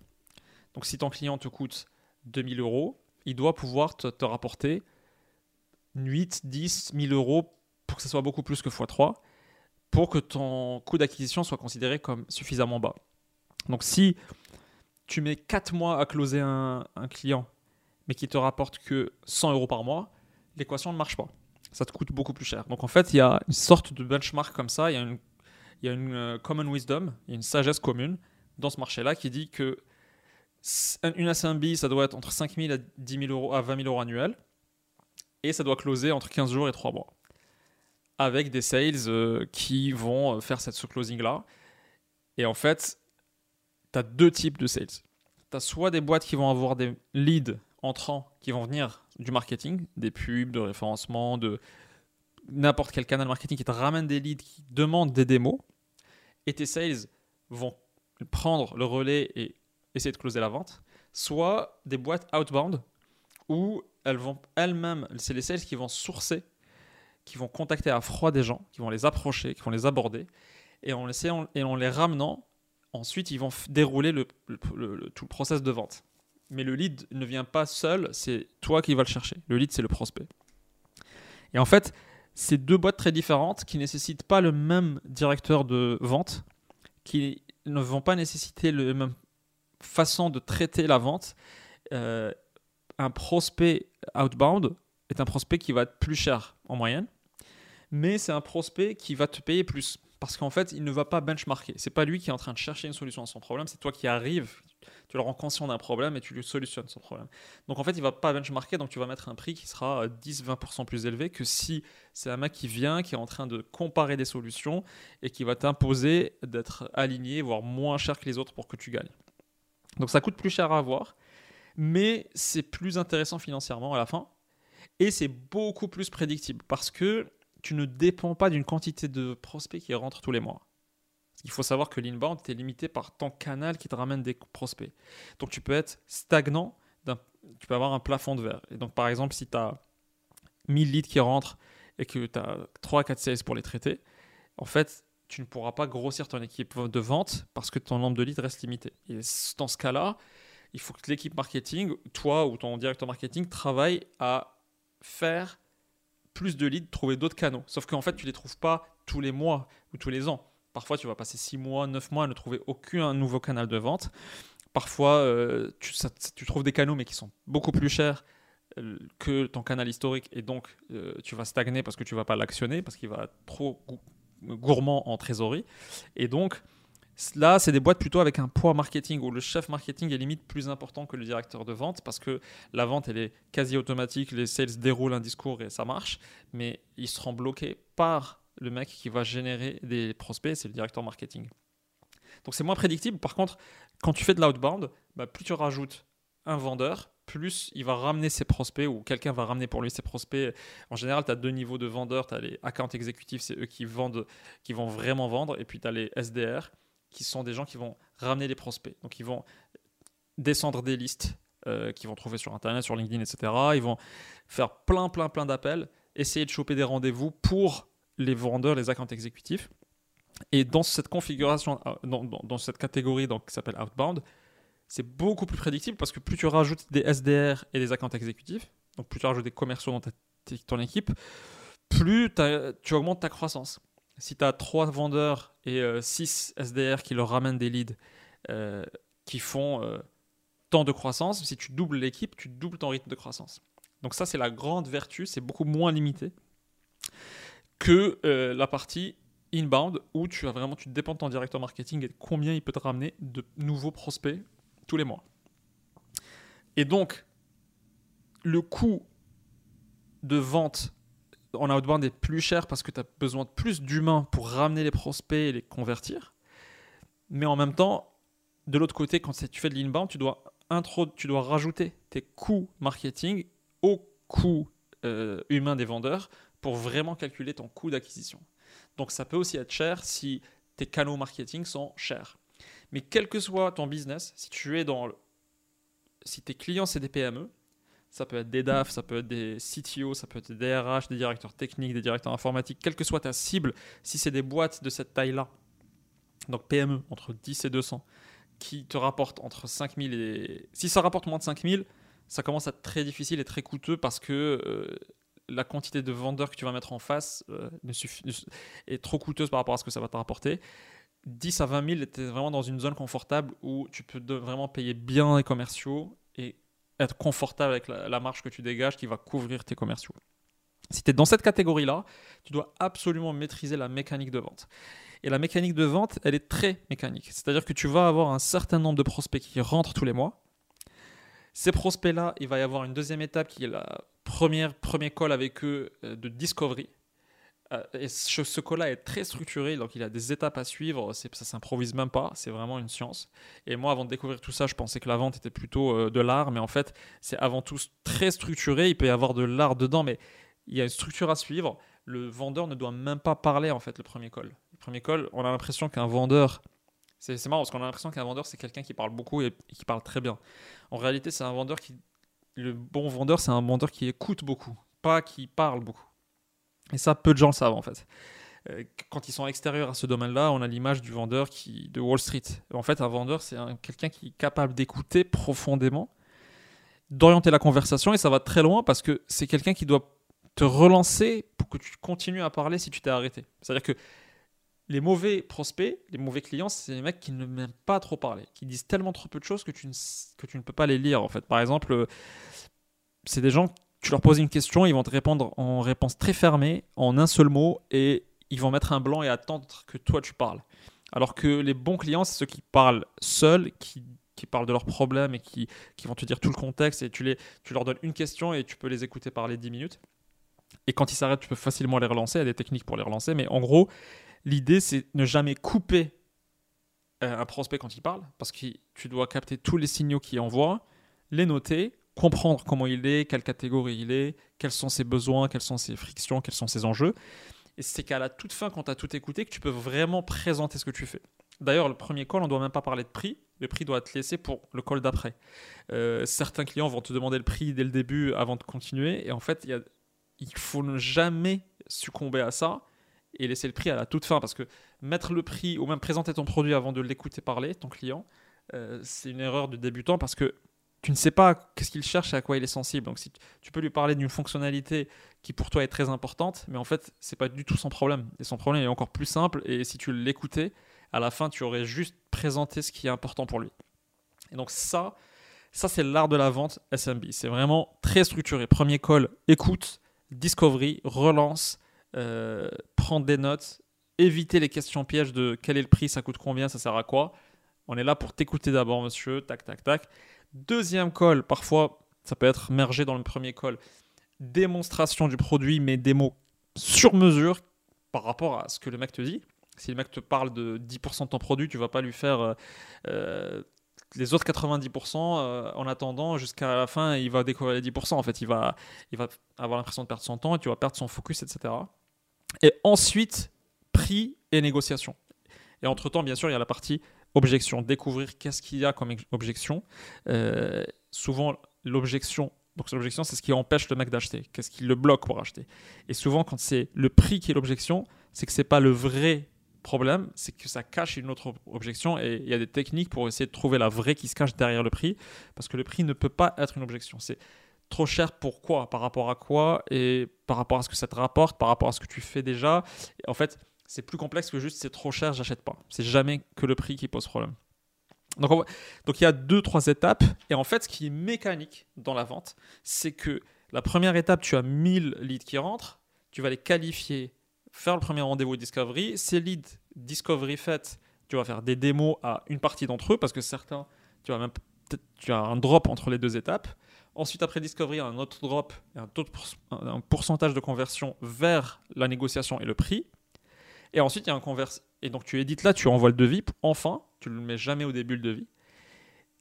Donc si ton client te coûte 2000 euros, il doit pouvoir te, te rapporter 8, 10 000 euros pour que ce soit beaucoup plus que x3 pour que ton coût d'acquisition soit considéré comme suffisamment bas. Donc si tu mets 4 mois à closer un, client, mais qui te rapporte que 100 euros par mois, l'équation ne marche pas. Ça te coûte beaucoup plus cher. Donc en fait, il y a une sorte de benchmark comme ça, il y a une, il y a une euh, common wisdom, une sagesse commune dans ce marché-là qui dit que une SMB, ça doit être entre 5 000 à 10 000 euros à 20 000 euros annuels, et ça doit closer entre 15 jours et 3 mois avec des sales euh, qui vont euh, faire cette, ce closing-là. Et en fait, tu as deux types de sales. Tu as soit des boîtes qui vont avoir des leads entrants qui vont venir du marketing, des pubs, de référencement, de n'importe quel canal marketing qui te ramène des leads, qui demandent des démos. Et tes sales vont prendre le relais et essayer de closer la vente. Soit des boîtes outbound où elles vont elles-mêmes, c'est les sales qui vont sourcer qui vont contacter à froid des gens, qui vont les approcher, qui vont les aborder, et en, les, et en les ramenant, ensuite ils vont dérouler le, tout le process de vente. Mais le lead ne vient pas seul, c'est toi qui vas le chercher. Le lead, c'est le prospect. Et en fait, c'est deux boîtes très différentes qui nécessitent pas le même directeur de vente, qui ne vont pas nécessiter la même façon de traiter la vente. Euh, un prospect outbound est un prospect qui va être plus cher en moyenne, mais c'est un prospect qui va te payer plus parce qu'en fait, il ne va pas benchmarker. C'est pas lui qui est en train de chercher une solution à son problème, c'est toi qui arrives, tu le rends conscient d'un problème et tu lui solutionnes son problème. Donc en fait, il va pas benchmarker, donc tu vas mettre un prix qui sera 10-20% plus élevé que si c'est un mec qui vient, qui est en train de comparer des solutions et qui va t'imposer d'être aligné, voire moins cher que les autres pour que tu gagnes. Donc ça coûte plus cher à avoir, mais c'est plus intéressant financièrement à la fin et c'est beaucoup plus prédictible parce que tu ne dépends pas d'une quantité de prospects qui rentrent tous les mois. Il faut savoir que l'inbound est limité par ton canal qui te ramène des prospects. Donc tu peux être stagnant, tu peux avoir un plafond de verre. Et donc par exemple, si tu as 1000 leads qui rentrent et que tu as 3 4 sales pour les traiter, en fait, tu ne pourras pas grossir ton équipe de vente parce que ton nombre de leads reste limité. Et dans ce cas-là, il faut que l'équipe marketing, toi ou ton directeur marketing, travaille à faire plus de leads, trouver d'autres canaux. Sauf qu'en fait, tu ne les trouves pas tous les mois ou tous les ans. Parfois, tu vas passer 6 mois, 9 mois à ne trouver aucun nouveau canal de vente. Parfois, euh, tu, trouves des canaux, mais qui sont beaucoup plus chers euh, que ton canal historique. Et donc, euh, tu vas stagner parce que tu vas pas l'actionner, parce qu'il va être trop gourmand en trésorerie. Et donc, Là, c'est des boîtes plutôt avec un poids marketing où le chef marketing est limite plus important que le directeur de vente parce que la vente, elle est quasi automatique, les sales déroulent un discours et ça marche, mais ils seront bloqués par le mec qui va générer des prospects, c'est le directeur marketing. Donc c'est moins prédictible. Par contre, quand tu fais de l'outbound, bah, plus tu rajoutes un vendeur, plus il va ramener ses prospects ou quelqu'un va ramener pour lui ses prospects. En général, tu as deux niveaux de vendeurs. Tu as les account exécutifs, c'est eux qui, vendent, qui vont vraiment vendre. Et puis tu as les SDR qui sont des gens qui vont ramener les prospects. Donc ils vont descendre des listes euh, qu'ils vont trouver sur Internet, sur LinkedIn, etc. Ils vont faire plein, plein, plein d'appels, essayer de choper des rendez-vous pour les vendeurs, les accounts exécutifs. Et dans cette configuration, euh, dans, cette catégorie donc, qui s'appelle Outbound, c'est beaucoup plus prédictible parce que plus tu rajoutes des SDR et des accounts exécutifs, donc plus tu rajoutes des commerciaux dans ton équipe, plus tu augmentes ta croissance si tu as 3 vendeurs et 6 euh, SDR qui leur ramènent des leads euh, qui font tant de croissance, si tu doubles l'équipe, tu doubles ton rythme de croissance. Donc ça, c'est la grande vertu, c'est beaucoup moins limité que la partie inbound où tu as vraiment tu dépends de ton directeur marketing et combien il peut te ramener de nouveaux prospects tous les mois. Et donc le coût de vente en outbound est plus cher parce que tu as besoin de plus d'humains pour ramener les prospects et les convertir. Mais en même temps, de l'autre côté, quand tu fais de l'inbound, tu dois, tu dois rajouter tes coûts marketing au coût euh, humain des vendeurs pour vraiment calculer ton coût d'acquisition. Donc ça peut aussi être cher si tes canaux marketing sont chers. Mais quel que soit ton business, si tu es dans si tes clients c'est des PME, ça peut être des DAF, ça peut être des CTO, ça peut être des DRH, des directeurs techniques, des directeurs informatiques, quelle que soit ta cible, si c'est des boîtes de cette taille-là, donc PME, entre 10 et 200, qui te rapporte entre 5000 et. Si ça rapporte moins de 5000, ça commence à être très difficile et très coûteux parce que euh, la quantité de vendeurs que tu vas mettre en face euh, est trop coûteuse par rapport à ce que ça va te rapporter. 10 à 20 000, tu es vraiment dans une zone confortable où tu peux vraiment payer bien les commerciaux et être confortable avec la, marge que tu dégages qui va couvrir tes commerciaux. Si tu es dans cette catégorie-là, tu dois absolument maîtriser la mécanique de vente. Et la mécanique de vente, elle est très mécanique. C'est-à-dire que tu vas avoir un certain nombre de prospects qui rentrent tous les mois. Ces prospects-là, il va y avoir une deuxième étape qui est la premier call avec eux euh, de discovery. Euh, et ce, call-là est très structuré, donc il a des étapes à suivre. Ça s'improvise même pas, c'est vraiment une science. Et moi, avant de découvrir tout ça, je pensais que la vente était plutôt euh, de l'art, mais en fait, c'est avant tout très structuré. Il peut y avoir de l'art dedans, mais il y a une structure à suivre. Le vendeur ne doit même pas parler en fait le premier call. Le premier call, on a l'impression qu'un vendeur, c'est marrant parce qu'on a l'impression qu'un vendeur c'est quelqu'un qui parle beaucoup et, qui parle très bien. En réalité, c'est un vendeur qui, le bon vendeur, c'est un vendeur qui écoute beaucoup, pas qui parle beaucoup. Et ça, peu de gens le savent en fait. Euh, quand ils sont extérieurs à ce domaine-là, on a l'image du vendeur qui, de Wall Street. En fait, un vendeur, c'est quelqu'un qui est capable d'écouter profondément, d'orienter la conversation, et ça va très loin parce que c'est quelqu'un qui doit te relancer pour que tu continues à parler si tu t'es arrêté. C'est-à-dire que les mauvais prospects, les mauvais clients, c'est les mecs qui ne m'aiment pas trop parler, qui disent tellement trop peu de choses que tu ne, que tu ne peux pas les lire en fait. Par exemple, euh, c'est des gens, tu leur poses une question, ils vont te répondre en réponse très fermée, en un seul mot, et ils vont mettre un blanc et attendre que toi tu parles. Alors que les bons clients, c'est ceux qui parlent seuls, qui, qui parlent de leurs problèmes et qui, qui, vont te dire tout le contexte, et tu, les, tu leur donnes une question et tu peux les écouter parler 10 minutes. Et quand ils s'arrêtent, tu peux facilement les relancer. Il y a des techniques pour les relancer. Mais en gros, l'idée, c'est ne jamais couper euh, un prospect quand il parle, parce que tu dois capter tous les signaux qu'il envoie, les noter, comprendre comment il est, quelle catégorie il est, quels sont ses besoins, quelles sont ses frictions, quels sont ses enjeux. Et c'est qu'à la toute fin, quand tu as tout écouté, que tu peux vraiment présenter ce que tu fais. D'ailleurs, le premier call, on ne doit même pas parler de prix. Le prix doit être laissé pour le call d'après. Euh, certains clients vont te demander le prix dès le début avant de continuer. Et en fait, il faut ne jamais succomber à ça et laisser le prix à la toute fin parce que mettre le prix ou même présenter ton produit avant de l'écouter parler, ton client, euh, c'est une erreur de débutant parce que tu ne sais pas qu'est-ce qu'il cherche et à quoi il est sensible. Donc si tu peux lui parler d'une fonctionnalité qui pour toi est très importante, mais en fait c'est pas du tout son problème. Et son problème est encore plus simple. Et si tu l'écoutais, à la fin tu aurais juste présenté ce qui est important pour lui. Et donc ça, ça c'est l'art de la vente SMB. C'est vraiment très structuré. Premier call, écoute, discovery, relance, euh, prendre des notes, éviter les questions pièges de quel est le prix, ça coûte combien, ça sert à quoi. On est là pour t'écouter d'abord, monsieur, tac, tac, tac. Deuxième call, parfois, ça peut être mergé dans le premier call. Démonstration du produit, mais des mots sur mesure par rapport à ce que le mec te dit. Si le mec te parle de 10% de ton produit, tu vas pas lui faire euh, euh, les autres 90%, euh, en attendant, jusqu'à la fin, il va découvrir les 10%. En fait, il va, il va avoir l'impression de perdre son temps et tu vas perdre son focus, etc. Et ensuite, prix et négociation. Et entre-temps, bien sûr, il y a la partie objection. Découvrir qu'est-ce qu'il y a comme objection. Euh, souvent, l'objection, donc l'objection, c'est ce qui empêche le mec d'acheter. Qu'est-ce qui le bloque pour acheter. Et souvent, quand c'est le prix qui est l'objection, c'est que c'est pas le vrai problème, c'est que ça cache une autre objection et il y a des techniques pour essayer de trouver la vraie qui se cache derrière le prix, parce que le prix ne peut pas être une objection. Trop cher pourquoi Par rapport à quoi Et par rapport à ce que ça te rapporte Par rapport à ce que tu fais déjà En fait, c'est plus complexe que juste c'est trop cher, j'achète pas. C'est jamais que le prix qui pose problème. Donc, il y a deux, trois étapes. Et en fait, ce qui est mécanique dans la vente, c'est que la première étape, tu as 1000 leads qui rentrent, tu vas les qualifier faire le premier rendez-vous Discovery. Ces leads Discovery fait, tu vas faire des démos à une partie d'entre eux parce que certains, tu as un drop entre les deux étapes. Ensuite, après Discovery, un autre drop un, un pourcentage de conversion vers la négociation et le prix. Et ensuite, il y a un convers. Et donc, tu édites là, tu envoies le devis. Enfin, tu ne le mets jamais au début le devis.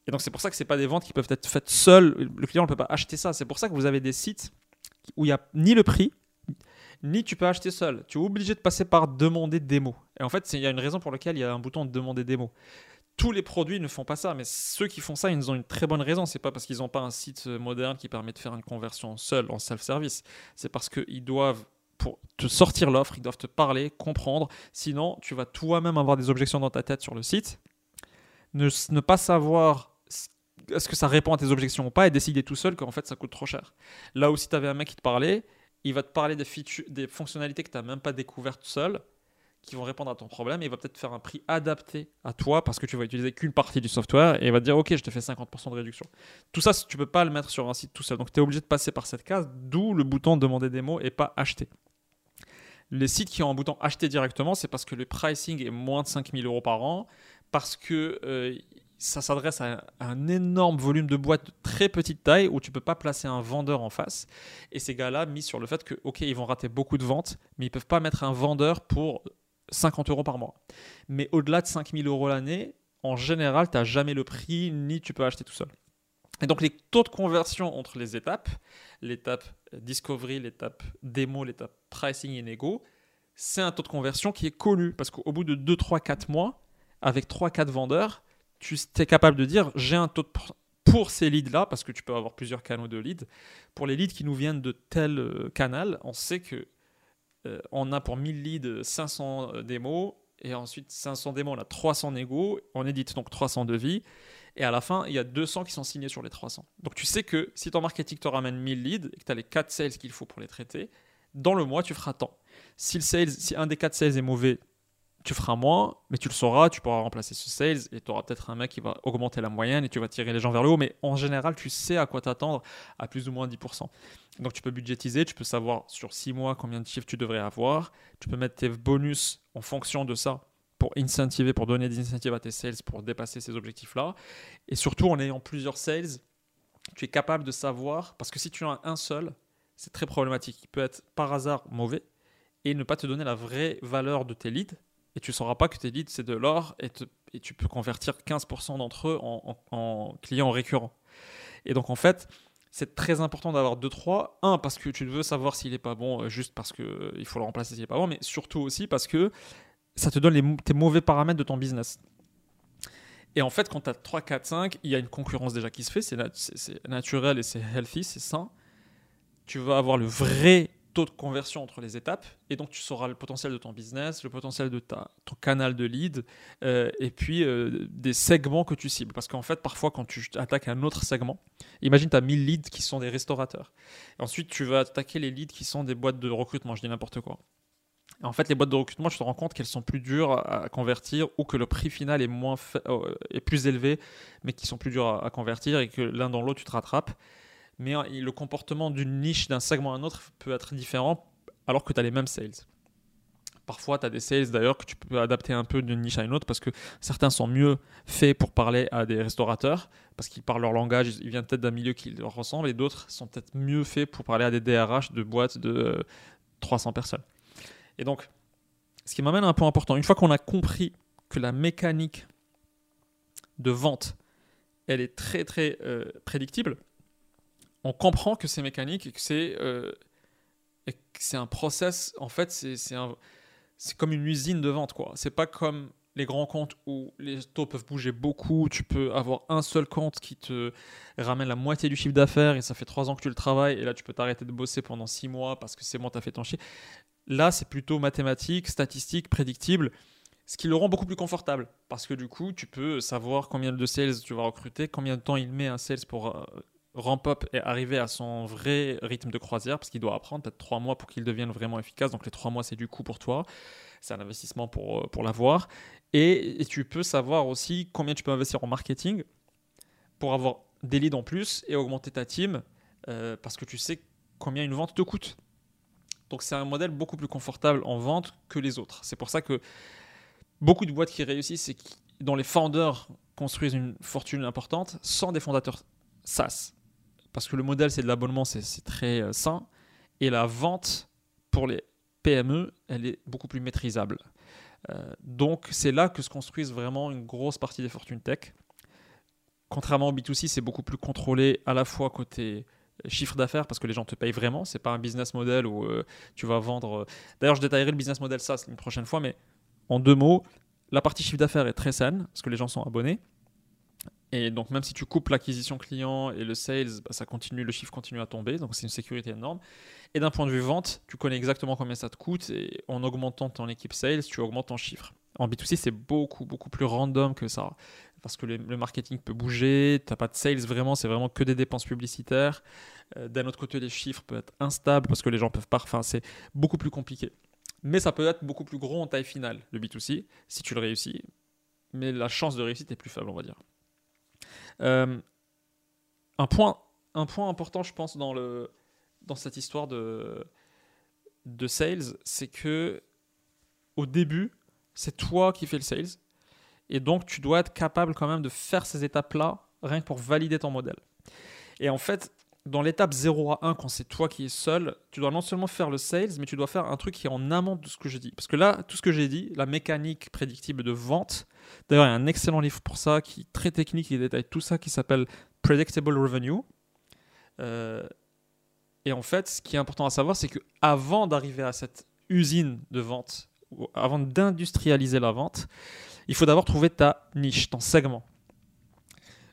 Et donc, c'est pour ça que ce pas des ventes qui peuvent être faites seules. Le client ne peut pas acheter ça. C'est pour ça que vous avez des sites où il n'y a ni le prix, ni tu peux acheter seul. Tu es obligé de passer par demander démo. Et en fait, il y a une raison pour laquelle il y a un bouton de demander démo. Tous les produits ne font pas ça, mais ceux qui font ça, ils ont une très bonne raison. C'est pas parce qu'ils n'ont pas un site moderne qui permet de faire une conversion seule en self-service. C'est parce qu'ils doivent pour te sortir l'offre, ils doivent te parler, comprendre. Sinon, tu vas toi-même avoir des objections dans ta tête sur le site. ne, ne pas savoir est-ce que ça répond à tes objections ou pas et décider tout seul qu'en fait ça coûte trop cher. Là aussi, tu avais un mec qui te parlait, il va te parler des, features, des fonctionnalités que tu n'as même pas découvertes seul, qui vont répondre à ton problème, et il va peut-être faire un prix adapté à toi parce que tu vas utiliser qu'une partie du software, et il va te dire, ok, je te fais 50% de réduction. Tout ça, tu peux pas le mettre sur un site tout seul, donc tu es obligé de passer par cette case, d'où le bouton demander des mots et pas acheter. Les sites qui ont un bouton acheter directement, c'est parce que le pricing est moins de 5000 euros par an, parce que euh, ça s'adresse à, un énorme volume de boîtes de très petite taille où tu peux pas placer un vendeur en face. Et ces gars-là mis sur le fait que, ok, ils vont rater beaucoup de ventes, mais ils peuvent pas mettre un vendeur pour 50 euros par mois. Mais au-delà de 5000 euros l'année, en général, tu n'as jamais le prix, ni tu peux acheter tout seul. Et donc les taux de conversion entre les étapes, l'étape discovery, l'étape démo, l'étape pricing et négo, c'est un taux de conversion qui est connu parce qu'au bout de 2, 3, 4 mois, avec 3, 4 vendeurs, tu es capable de dire j'ai un taux de pour ces leads-là, parce que tu peux avoir plusieurs canaux de leads, pour les leads qui nous viennent de tel euh, canal, on sait que euh, on a pour 1000 leads 500 euh, démos, et ensuite 500 démos, on a 300 négos, on édite donc 300 devis, et à la fin, il y a 200 qui sont signés sur les 300. Donc tu sais que si ton marketing te ramène 1000 leads, et que tu as les 4 sales qu'il faut pour les traiter, dans le mois, tu feras tant. Si, le sales, si un des 4 sales est mauvais, tu feras moins, mais tu le sauras, tu pourras remplacer ce sales et tu auras peut-être un mec qui va augmenter la moyenne et tu vas tirer les gens vers le haut. Mais en général, tu sais à quoi t'attendre à plus ou moins 10%. Donc tu peux budgétiser, tu peux savoir sur 6 mois combien de chiffres tu devrais avoir. Tu peux mettre tes bonus en fonction de ça pour incentiver, pour donner des incentives à tes sales pour dépasser ces objectifs-là. Et surtout en ayant plusieurs sales, tu es capable de savoir, parce que si tu en as un seul, c'est très problématique. Il peut être par hasard mauvais et ne pas te donner la vraie valeur de tes leads et tu ne sauras pas que tes leads, c'est de l'or et, et, tu peux convertir 15% d'entre eux en, clients récurrents. Et donc, en fait, c'est très important d'avoir 2-3. Un, parce que tu veux savoir s'il n'est pas bon, euh, juste parce qu'il euh, faut le remplacer s'il n'est pas bon, mais surtout aussi parce que ça te donne les, tes mauvais paramètres de ton business. Et en fait, quand tu as 3, 4, 5, il y a une concurrence déjà qui se fait, c'est naturel et c'est healthy, c'est sain. Tu vas avoir le vrai taux de conversion entre les étapes et donc tu sauras le potentiel de ton business, le potentiel de ta, ton canal de lead euh, et puis euh, des segments que tu cibles. Parce qu'en fait, parfois, quand tu attaques un autre segment, imagine tu as 1000 leads qui sont des restaurateurs. ensuite, tu vas attaquer les leads qui sont des boîtes de recrutement, je dis n'importe quoi. en fait, les boîtes de recrutement, tu te rends compte qu'elles sont plus dures à convertir ou que le prix final est, moins euh, est plus élevé, mais qui sont plus dures à convertir et que l'un dans l'autre, tu te rattrapes mais hein, le comportement d'une niche, d'un segment à un autre peut être différent alors que tu as les mêmes sales. Parfois, tu as des sales d'ailleurs que tu peux adapter un peu d'une niche à une autre parce que certains sont mieux faits pour parler à des restaurateurs parce qu'ils parlent leur langage, ils viennent peut-être d'un milieu qui leur ressemble et d'autres sont peut-être mieux faits pour parler à des DRH de boîtes de 300 personnes. Et donc, ce qui m'amène à un point important, une fois qu'on a compris que la mécanique de vente, elle est très très euh, prédictible, on comprend que c'est mécanique et que c'est euh, un process. En fait, c'est c'est comme une usine de vente quoi. C'est pas comme les grands comptes où les taux peuvent bouger beaucoup. Tu peux avoir un seul compte qui te ramène la moitié du chiffre d'affaires et ça fait trois ans que tu le travailles et là tu peux t'arrêter de bosser pendant six mois parce que c'est bon, tu as fait ton chiffre. Là, c'est plutôt mathématique, statistique, prédictible ce qui le rend beaucoup plus confortable parce que du coup, tu peux savoir combien de sales tu vas recruter, combien de temps il met un sales pour euh, ramp up et arriver à son vrai rythme de croisière, parce qu'il doit apprendre peut-être trois mois pour qu'il devienne vraiment efficace. Donc les trois mois, c'est du coût pour toi. C'est un investissement pour, euh, pour l'avoir. Et, tu peux savoir aussi combien tu peux investir en marketing pour avoir des leads en plus et augmenter ta team, euh, parce que tu sais combien une vente te coûte. Donc c'est un modèle beaucoup plus confortable en vente que les autres. C'est pour ça que beaucoup de boîtes qui réussissent et dont les founders construisent une fortune importante sans des fondateurs SaaS parce que le modèle c'est de l'abonnement, c'est très euh, sain, et la vente pour les PME, elle est beaucoup plus maîtrisable. Euh, donc c'est là que se construisent vraiment une grosse partie des fortunes tech. Contrairement au B2C, c'est beaucoup plus contrôlé à la fois côté euh, chiffre d'affaires parce que les gens te payent vraiment. C'est pas un business model où tu vas vendre. D'ailleurs, je détaillerai le business model SaaS une prochaine fois, mais en deux mots, la partie chiffre d'affaires est très saine parce que les gens sont abonnés. Et donc, même si tu coupes l'acquisition client et le sales, bah, ça continue, le chiffre continue à tomber. Donc, c'est une sécurité énorme. Et d'un point de vue vente, tu connais exactement combien ça te coûte. Et en augmentant ton équipe sales, tu augmentes ton chiffre. En B2C, c'est beaucoup, beaucoup plus random que ça. Parce que le, marketing peut bouger, tu n'as pas de sales vraiment, c'est vraiment que des dépenses publicitaires. Euh, d'un autre côté, les chiffres peuvent être instables parce que les gens peuvent pas. Enfin, c'est beaucoup plus compliqué. Mais ça peut être beaucoup plus gros en taille finale, le B2C, si tu le réussis. Mais la chance de réussite est plus faible, on va dire. Euh, un, point, un point important, je pense, dans, le, dans cette histoire de, de sales, c'est que au début, c'est toi qui fais le sales. Et donc, tu dois être capable quand même de faire ces étapes-là, rien que pour valider ton modèle. Et en fait, dans l'étape 0 à 1, quand c'est toi qui es seul, tu dois non seulement faire le sales, mais tu dois faire un truc qui est en amont de ce que je dis. Parce que là, tout ce que j'ai dit, la mécanique prédictible de vente, d'ailleurs, il y a un excellent livre pour ça, qui est très technique, qui détaille tout ça, qui s'appelle Predictable Revenue. Euh, et en fait, ce qui est important à savoir, c'est que avant d'arriver à cette usine de vente, avant d'industrialiser la vente, il faut d'abord trouver ta niche, ton segment.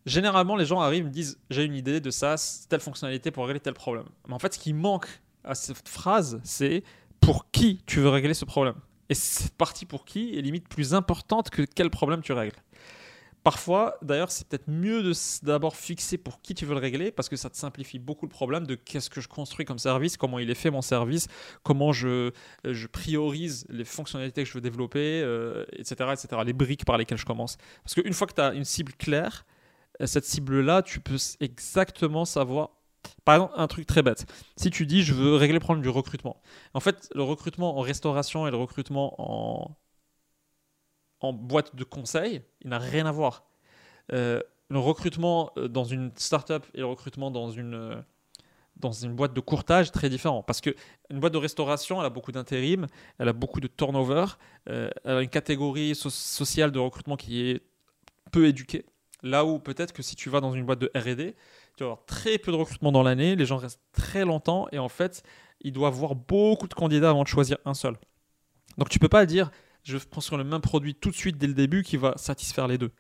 Généralement, les gens arrivent et me disent J'ai une idée de ça, telle fonctionnalité pour régler tel problème. Mais en fait, ce qui manque à cette phrase, c'est pour qui tu veux régler ce problème. Et cette partie pour qui est limite plus importante que quel problème tu règles. Parfois, d'ailleurs, c'est peut-être mieux d'abord fixer pour qui tu veux le régler parce que ça te simplifie beaucoup le problème de qu'est-ce que je construis comme service, comment il est fait mon service, comment je, je priorise les fonctionnalités que je veux développer, etc., euh, etc., les briques par lesquelles je commence. Parce qu'une fois que tu as une cible claire, cette cible-là, tu peux exactement savoir. Par exemple, un truc très bête. Si tu dis je veux régler le problème du recrutement. En fait, le recrutement en restauration et le recrutement en, en boîte de conseil, il n'a rien à voir. Euh, le recrutement euh, dans une startup et le recrutement dans une, euh, dans une boîte de courtage, très différent. Parce qu'une boîte de restauration, elle a beaucoup d'intérim, elle a beaucoup de turnover, elle a une catégorie sociale de recrutement qui est peu éduquée. Là où peut-être que si tu vas dans une boîte de RD, tu vas avoir très peu de recrutement dans l'année, les gens restent très longtemps et en fait, ils doivent voir beaucoup de candidats avant de choisir un seul. Donc tu peux pas dire je prends sur le même produit tout de suite dès le début qui va satisfaire les deux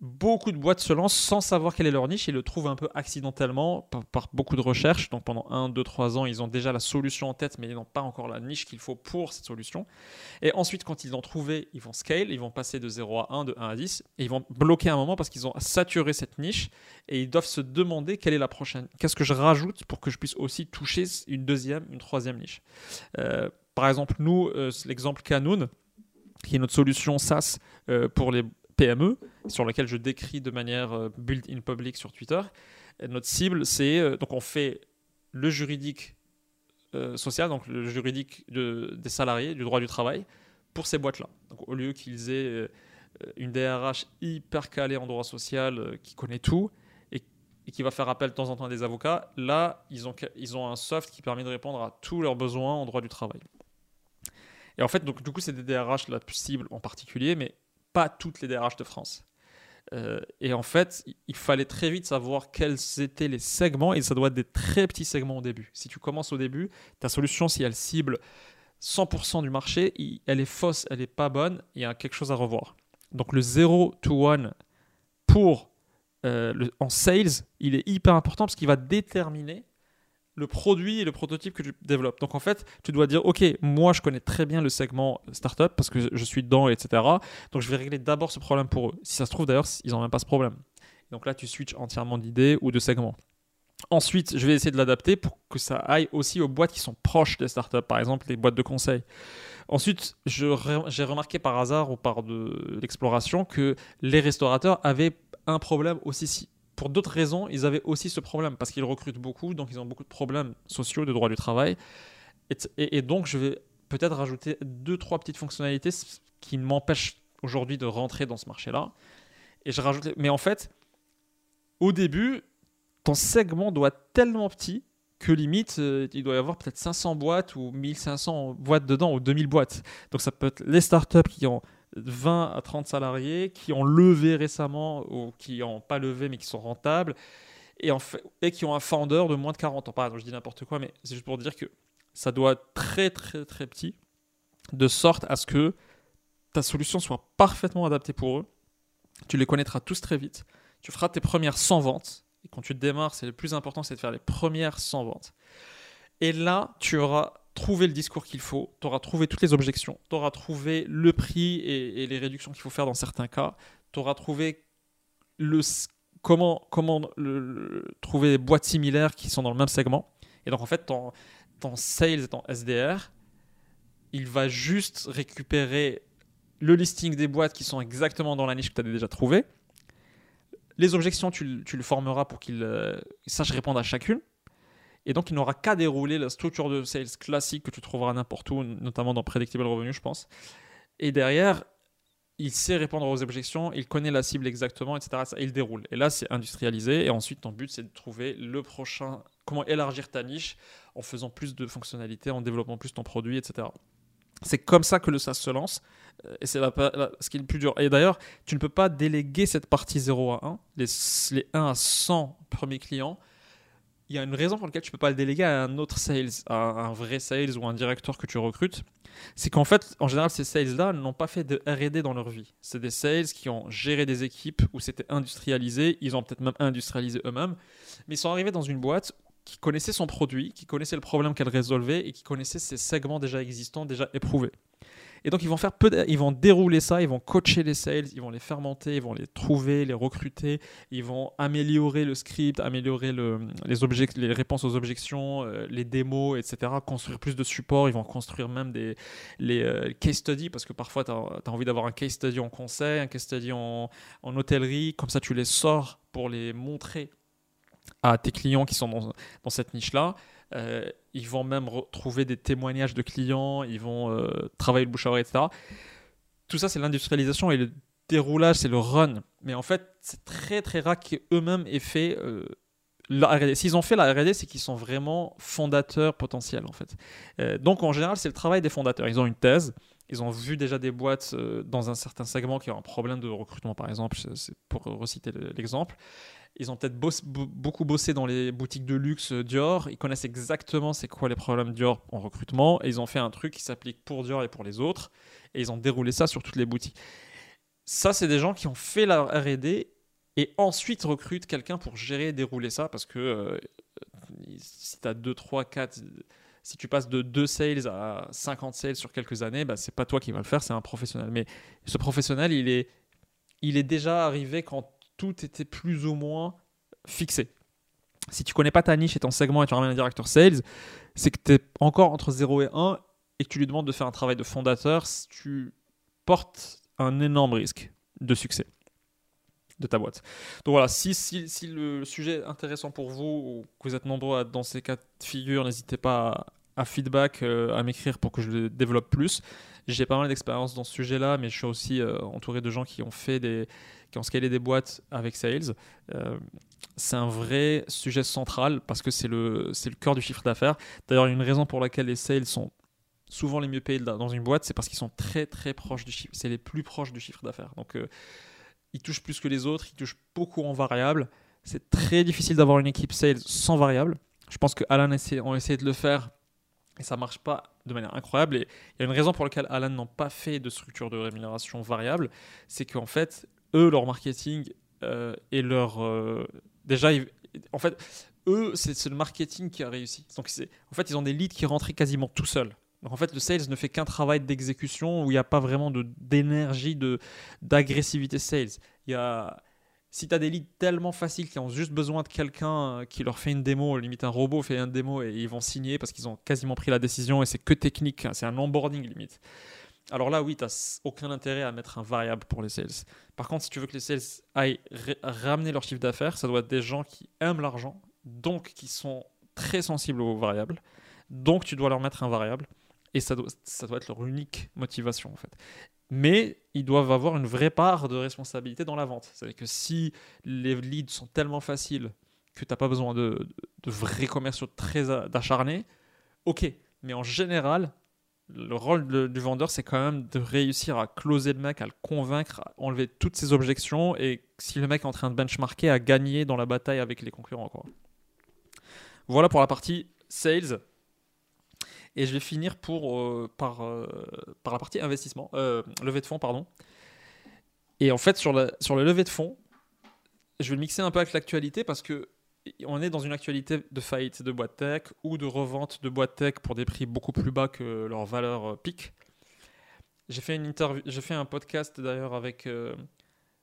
beaucoup de boîtes se lancent sans savoir quelle est leur niche et le trouvent un peu accidentellement par, beaucoup de recherches. Donc pendant 1, 2, 3 ans, ils ont déjà la solution en tête, mais ils n'ont pas encore la niche qu'il faut pour cette solution. Et ensuite, quand ils l'ont trouvé, ils vont scale, ils vont passer de 0 à 1, de 1 à 10, et ils vont bloquer un moment parce qu'ils ont saturé cette niche et ils doivent se demander quelle est la prochaine. Qu'est-ce que je rajoute pour que je puisse aussi toucher une deuxième, une troisième niche euh, Par exemple, nous, euh, l'exemple Canon, qui est notre solution SaaS euh, pour les PME, sur laquelle je décris de manière euh, build in public sur Twitter. notre cible, c'est euh, donc on fait le juridique euh, social, donc le juridique des salariés, du droit du travail, pour ces boîtes-là. Donc au lieu qu'ils aient une DRH hyper calée en droit social, qui connaît tout, et, qui va faire appel de temps en temps à des avocats, là, ils ont, ils ont un soft qui permet de répondre à tous leurs besoins en droit du travail. Et en fait, donc, du coup, c'est des DRH la cible en particulier, mais pas toutes les DRH de France. Euh, et en fait, il fallait très vite savoir quels étaient les segments, et ça doit être des très petits segments au début. Si tu commences au début, ta solution, si elle cible 100% du marché, elle est fausse, elle n'est pas bonne, il y a quelque chose à revoir. Donc le 0 to 1 pour, euh, le, en sales, il est hyper important parce qu'il va déterminer le produit et le prototype que tu développes. Donc en fait, tu dois dire, OK, moi je connais très bien le segment startup parce que je suis dedans, etc. Donc je vais régler d'abord ce problème pour eux. Si ça se trouve d'ailleurs, ils n'ont même pas ce problème. Donc là, tu switches entièrement d'idées ou de segment. Ensuite, je vais essayer de l'adapter pour que ça aille aussi aux boîtes qui sont proches des startups, par exemple les boîtes de conseil. Ensuite, j'ai remarqué par hasard ou par de l'exploration que les restaurateurs avaient un problème aussi pour d'autres raisons, ils avaient aussi ce problème parce qu'ils recrutent beaucoup, donc ils ont beaucoup de problèmes sociaux de droit du travail. Et, donc, je vais peut-être rajouter deux, trois petites fonctionnalités qui m'empêchent aujourd'hui de rentrer dans ce marché-là. Et je rajoute, mais en fait, au début, ton segment doit être tellement petit que limite, euh, il doit y avoir peut-être 500 boîtes ou 1500 boîtes dedans ou 2000 boîtes. Donc ça peut être les startups qui ont 20 à 30 salariés qui ont levé récemment ou qui n'ont pas levé mais qui sont rentables et, qui ont un founder de moins de 40 ans. Pardon, je dis n'importe quoi, mais c'est juste pour dire que ça doit être très très très petit de sorte à ce que ta solution soit parfaitement adaptée pour eux. Tu les connaîtras tous très vite. Tu feras tes premières 100 ventes. Et quand tu démarres, c'est le plus important, c'est de faire les premières 100 ventes. Et là, tu auras trouvé le discours qu'il faut, tu auras trouvé toutes les objections, tu auras trouvé le prix et, les réductions qu'il faut faire dans certains cas, tu auras trouvé le, comment, comment trouver des boîtes similaires qui sont dans le même segment. Et donc en fait, ton, sales et ton SDR, il va juste récupérer le listing des boîtes qui sont exactement dans la niche que tu as déjà trouvé. Les objections, tu, le formeras pour qu'il euh, sache répondre à chacune. Et donc, il n'aura qu'à dérouler la structure de sales classique que tu trouveras n'importe où, notamment dans Predictable Revenue, je pense. Et derrière, il sait répondre aux objections, il connaît la cible exactement, etc. Et il déroule. Et là, c'est industrialisé. Et ensuite, ton but, c'est de trouver le prochain. Comment élargir ta niche en faisant plus de fonctionnalités, en développant plus ton produit, etc. C'est comme ça que le SaaS se lance. Euh, et c'est ce qui est le plus dur. Et d'ailleurs, tu ne peux pas déléguer cette partie 0 à 1, les, les 1 à 100 premiers clients. Il y a une raison pour laquelle tu ne peux pas le déléguer à un autre sales, à un vrai sales ou un directeur que tu recrutes. C'est qu'en fait, en général, ces sales-là n'ont pas fait de RD dans leur vie. C'est des sales qui ont géré des équipes où c'était industrialisé. Ils ont peut-être même industrialisé eux-mêmes. Mais ils sont arrivés dans une boîte qui connaissait son produit, qui connaissait le problème qu'elle résolvait et qui connaissait ses segments déjà existants, déjà éprouvés. Et donc ils vont faire peu, ils vont dérouler ça, ils vont coacher les sales, ils vont les fermenter, ils vont les trouver, les recruter, ils vont améliorer le script, améliorer le, les, réponses aux objections, euh, les démos, etc. Construire plus de support, ils vont construire même des euh, case studies parce que parfois tu as, envie d'avoir un case study en conseil, un case study en, hôtellerie, comme ça tu les sors pour les montrer à tes clients qui sont dans, dans cette niche-là. Euh, ils vont même retrouver des témoignages de clients, ils vont euh, travailler le bouche à oreille, etc. Tout ça, c'est l'industrialisation et le déroulage, c'est le run. Mais en fait, c'est très très rare qu'eux-mêmes aient fait euh, la R&D. S'ils ont fait la R&D, c'est qu'ils sont vraiment fondateurs potentiels en fait. donc en général, c'est le travail des fondateurs. Ils ont une thèse, ils ont vu déjà des boîtes dans un certain segment qui ont un problème de recrutement, par exemple, pour reciter l'exemple. Ils ont peut-être beaucoup bossé dans les boutiques de luxe euh, Dior. Ils connaissent exactement c'est quoi les problèmes Dior en recrutement. Et ils ont fait un truc qui s'applique pour Dior et pour les autres. Et ils ont déroulé ça sur toutes les boutiques. Ça, c'est des gens qui ont fait la RD et ensuite recrutent quelqu'un pour gérer et dérouler ça. Parce que euh, si tu as 2, 3, 4 si tu passes de 2 sales à 50 sales sur quelques années, bah, c'est pas toi qui vas le faire, c'est un professionnel. Mais ce professionnel, il est, il est déjà arrivé quand tout était plus ou moins fixé. Si tu connais pas ta niche et ton segment et tu ramènes un directeur sales, c'est que tu es encore entre 0 et 1 et que tu lui demandes de faire un travail de fondateur, tu portes un énorme risque de succès de ta boîte. Donc voilà, si, si, si le sujet est intéressant pour vous ou que vous êtes nombreux dans ces cas de figure, n'hésitez pas à, feedback, euh, à m'écrire pour que je le développe plus. J'ai pas mal d'expérience dans ce sujet-là, mais je suis aussi euh, entouré de gens qui ont fait des, qui ont scalé des boîtes avec Sales. Euh, c'est un vrai sujet central parce que c'est le, le cœur du chiffre d'affaires. D'ailleurs, une raison pour laquelle les sales sont souvent les mieux payés dans une boîte, c'est parce qu'ils sont très très proches du chiffre. C'est les plus proches du chiffre d'affaires. Donc, euh, ils touchent plus que les autres, ils touchent beaucoup en variables. C'est très difficile d'avoir une équipe sales sans variables. Je pense que Alan essaie, ont essayé de le faire et ça marche pas de manière incroyable. Et il y a une raison pour laquelle Alan n'a pas fait de structure de rémunération variable, c'est qu'en fait, eux, leur marketing euh, et leur. Euh, déjà, en fait, eux, c'est le marketing qui a réussi. Donc, en fait, ils ont des leads qui rentraient quasiment tout seuls. Donc, en fait, le sales ne fait qu'un travail d'exécution où il n'y a pas vraiment d'énergie, d'agressivité sales. Il y a. Si tu as des leads tellement faciles qui ont juste besoin de quelqu'un qui leur fait une démo, limite un robot fait une démo et ils vont signer parce qu'ils ont quasiment pris la décision et c'est que technique, hein, c'est un onboarding limite. Alors là, oui, tu n'as aucun intérêt à mettre un variable pour les sales. Par contre, si tu veux que les sales aillent ramener leur chiffre d'affaires, ça doit être des gens qui aiment l'argent, donc qui sont très sensibles aux variables. Donc tu dois leur mettre un variable. Et ça doit, être leur unique motivation, en fait. Mais ils doivent avoir une vraie part de responsabilité dans la vente. C'est-à-dire que si les leads sont tellement faciles que tu n'as pas besoin de vrais commerciaux très acharnés, ok. Mais en général, le rôle du vendeur, c'est quand même de réussir à closer le mec, à le convaincre, à enlever toutes ses objections et si le mec est en train de benchmarker, à gagner dans la bataille avec les concurrents. Voilà pour la partie sales. Et je vais finir pour, euh, par, euh, par la partie investissement, euh, levée de fonds, pardon. Et en fait, sur, la, sur le levée de fonds, je vais le mixer un peu avec l'actualité parce que on est dans une actualité de faillite de boîtes tech ou de revente de boîtes tech pour des prix beaucoup plus bas que leur valeur euh, pic. J'ai fait une interview, j'ai fait un podcast d'ailleurs avec euh,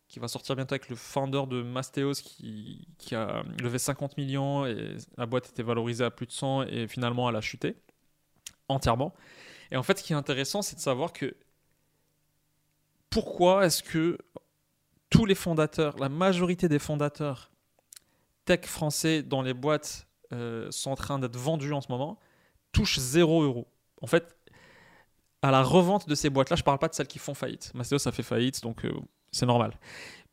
qui va sortir bientôt avec le founder de Mastéos qui, qui, a levé 50 millions et la boîte était valorisée à plus de 100 et finalement elle a chuté entièrement. Et en fait, ce qui est intéressant, c'est de savoir que pourquoi est-ce que tous les fondateurs, la majorité des fondateurs tech français dans les boîtes euh, sont en train d'être vendus en ce moment, touchent 0 euros. En fait, à la revente de ces boîtes-là, je ne parle pas de celles qui font faillite. Mastéo, ça fait faillite, donc euh, c'est normal.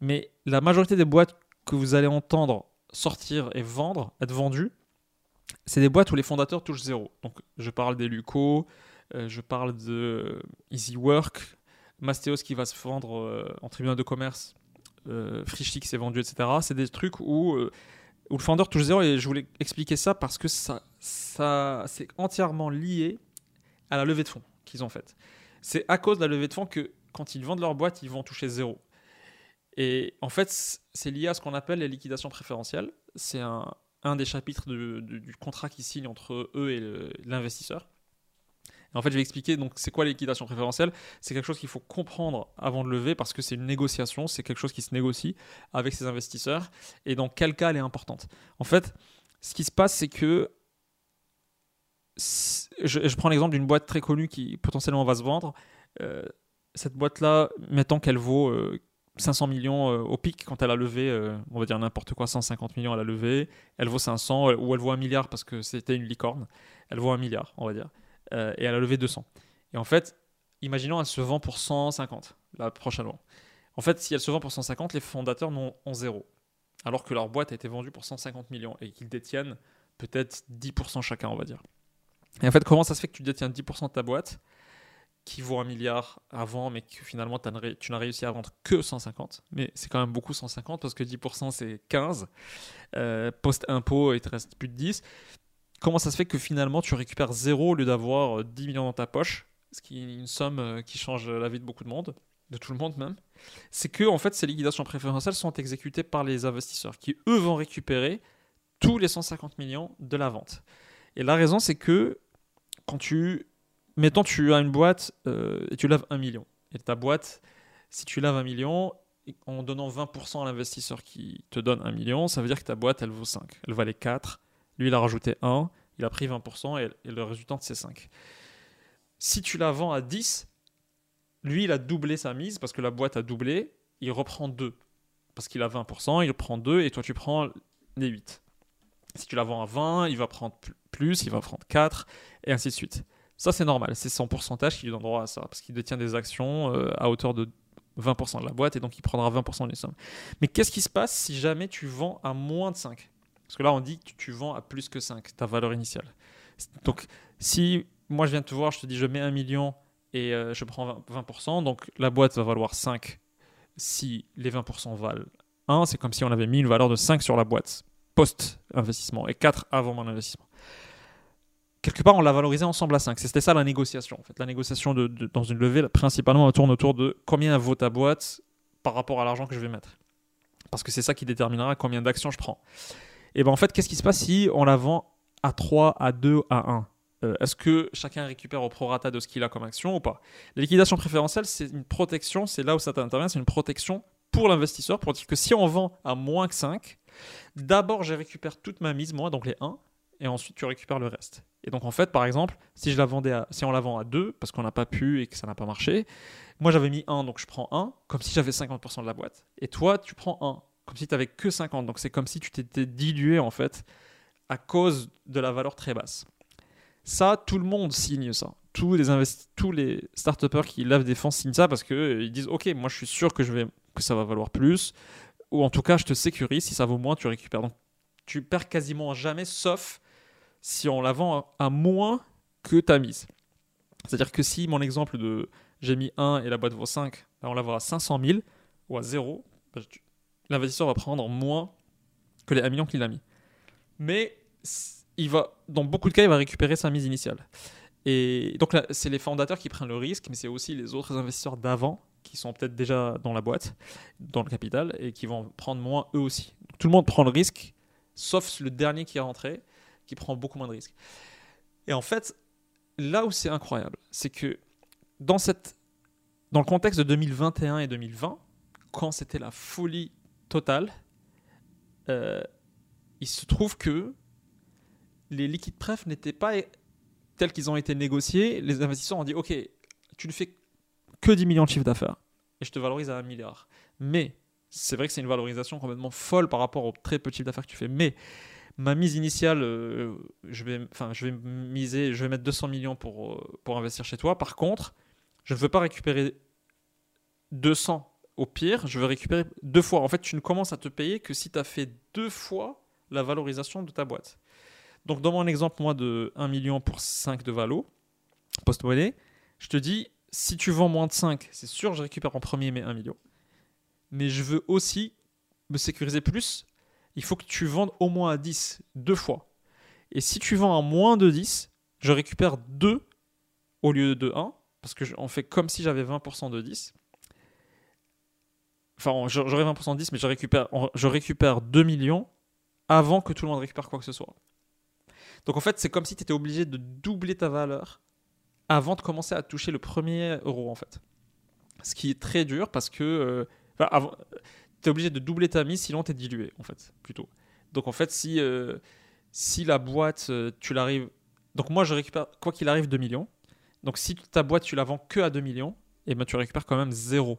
Mais la majorité des boîtes que vous allez entendre sortir et vendre, être vendues, c'est des boîtes où les fondateurs touchent zéro. Donc je parle des Luco, euh, je parle de Easy Work, Mastéos qui va se vendre en tribunal de commerce, euh, qui s'est vendu, etc. C'est des trucs où founder touche zéro et je voulais expliquer ça parce que ça c'est entièrement lié à la levée de fonds qu'ils ont faite. C'est à cause de la levée de fonds que quand ils vendent leur boîte, ils vont toucher zéro. Et en fait, c'est lié à ce qu'on appelle les liquidations préférentielles. C'est un, un, des chapitres du contrat qu'ils signent entre eux et l'investisseur en fait, je vais expliquer donc c'est quoi les liquidations préférentielles. C'est quelque chose qu'il faut comprendre avant de lever parce que c'est une négociation, c'est quelque chose qui se négocie avec ses investisseurs et dans quel cas elle est importante? En fait, ce qui se passe, c'est que je, prends l'exemple d'une boîte très connue qui potentiellement va se vendre. Euh, cette boîte-là, mettons qu'elle vaut 500 euh, millions euh, au pic quand elle a levé, on va dire n'importe quoi, 150 millions, elle a levé, elle vaut 500 ou elle vaut un milliard parce que c'était une licorne, elle vaut un milliard, on va dire. Euh, et elle a levé 200. Et en fait, imaginons, elle se vend pour 150 la prochaine En fait, si elle se vend pour 150, les fondateurs n'ont en zéro. Alors que leur boîte a été vendue pour 150 millions et qu'ils détiennent peut-être 10% chacun, on va dire. Et en fait, comment ça se fait que tu détiens 10% de ta boîte qui vaut un milliard avant, mais que finalement tu n'as réussi à vendre que 150 Mais c'est quand même beaucoup 150 parce que 10% c'est 15. Euh, Post-impôt, il te reste plus de 10 comment ça se fait que finalement tu récupères zéro au lieu d'avoir 10 euh, millions dans ta poche, ce qui est une somme euh, qui change la vie de beaucoup de monde, de tout le monde même, c'est que en fait ces liquidations préférentielles sont exécutées par les investisseurs qui eux vont récupérer tous les 150 millions de la vente. Et la raison c'est que quand tu mettons tu as une boîte euh, et tu laves 1 million et ta boîte si tu laves 1 million en donnant 20% à l'investisseur qui te donne 1 million, ça veut dire que ta boîte elle vaut 5, elle valait 4 lui, il a rajouté 1, il a pris 20% et, le résultat, c'est 5. Si tu la vends à 10, lui, il a doublé sa mise parce que la boîte a doublé, il reprend 2. Parce qu'il a 20%, il prend 2 et toi, tu prends les 8. Si tu la vends à 20, il va prendre plus, il va prendre 4 et ainsi de suite. Ça, c'est normal, c'est son pourcentage qui lui donne droit à ça parce qu'il détient des actions euh, à hauteur de 20% de la boîte et donc il prendra 20% des sommes. Mais qu'est-ce qui se passe si jamais tu vends à moins de 5 parce que là, on dit que tu vends à plus que 5, ta valeur initiale. Donc, si moi je viens te voir, je te dis je mets 1 million et euh, je prends 20%, donc la boîte va valoir 5 si les 20% valent 1. C'est comme si on avait mis une valeur de 5 sur la boîte post-investissement et 4 avant mon investissement. Quelque part, on l'a valorisé ensemble à 5. C'était ça la négociation. En fait. La négociation dans une levée, principalement, elle tourne autour de combien vaut ta boîte par rapport à l'argent que je vais mettre. Parce que c'est ça qui déterminera combien d'actions je prends. Et ben en fait, qu'est-ce qui se passe si on la vend à 3, à 2, à 1 euh, Est-ce que chacun récupère au prorata de ce qu'il a comme action ou pas? La liquidation préférentielle, c'est une protection, c'est là où ça intervient, c'est une protection pour l'investisseur pour dire que si on vend à moins que 5, d'abord je récupère toute ma mise, moi, donc les 1, et ensuite tu récupères le reste. Et donc en fait, par exemple, si, je la vendais si on la vend à 2 parce qu'on n'a pas pu et que ça n'a pas marché, moi j'avais mis 1, donc je prends 1, comme si j'avais 50% de la boîte. Et toi, tu prends 1 comme si tu n'avais que 50. Donc c'est comme si tu t'étais dilué en fait à cause de la valeur très basse. Ça, tout le monde signe ça. Tous les, tous les qui lavent des fonds signent ça parce qu'ils euh, disent Ok, moi je suis sûr que, je vais, que ça va valoir plus. Ou en tout cas, je te sécurise. Si ça vaut moins, tu récupères. Donc tu perds quasiment jamais, sauf si on la vend à, moins que ta mise. C'est-à-dire que si mon exemple de j'ai mis 1 et la boîte vaut 5, ben, on la voit à 500 000 ou à 0, l'investisseur va prendre moins que les 1 million qu'il a mis. Mais il va, dans beaucoup de cas, il va récupérer sa mise initiale. Et donc là, c'est les fondateurs qui prennent le risque, mais c'est aussi les autres investisseurs d'avant qui sont peut-être déjà dans la boîte, dans le capital, et qui vont prendre moins eux aussi. Tout le monde prend le risque, sauf le dernier qui est rentré, qui prend beaucoup moins de risques. Et en fait, là où c'est incroyable, c'est que dans, cette, dans le contexte de 2021 et 2020, quand c'était la folie totale, euh, il se trouve que les liquides pref n'étaient pas tels qu'ils ont été négociés. Les investisseurs ont dit Ok, tu ne fais que 10 millions de chiffre d'affaires et je te valorise à 1 milliard. Mais c'est vrai que c'est une valorisation complètement folle par rapport au très petit chiffre d'affaires que tu fais. Mais ma mise initiale, euh, je, vais, je vais miser, je vais mettre 200 millions pour, euh, pour investir chez toi. Par contre, je ne veux pas récupérer 200 au pire, je veux récupérer deux fois. En fait, tu ne commences à te payer que si tu as fait deux fois la valorisation de ta boîte. Donc, dans mon exemple, moi, de 1 million pour 5 de valo, post-monnaie, je te dis, si tu vends moins de 5, c'est sûr, je récupère en premier mes 1 million. Mais je veux aussi me sécuriser plus. Il faut que tu vendes au moins à 10, deux fois. Et si tu vends à moins de 10, je récupère 2 au lieu de 1, parce que on fait comme si j'avais 20% de 10. Enfin, j'aurais 20% de 10, mais je récupère, je récupère 2 millions avant que tout le monde récupère quoi que ce soit. Donc en fait, c'est comme si tu étais obligé de doubler ta valeur avant de commencer à toucher le premier euro en fait. Ce qui est très dur parce que euh, tu es obligé de doubler ta mise sinon tu es dilué en fait, plutôt. Donc en fait, si, euh, si la boîte, euh, tu l'arrives... Donc moi, je récupère, quoi qu'il arrive, 2 millions. Donc si ta boîte, tu la vends que à 2 millions, et eh ben, tu récupères quand même 0.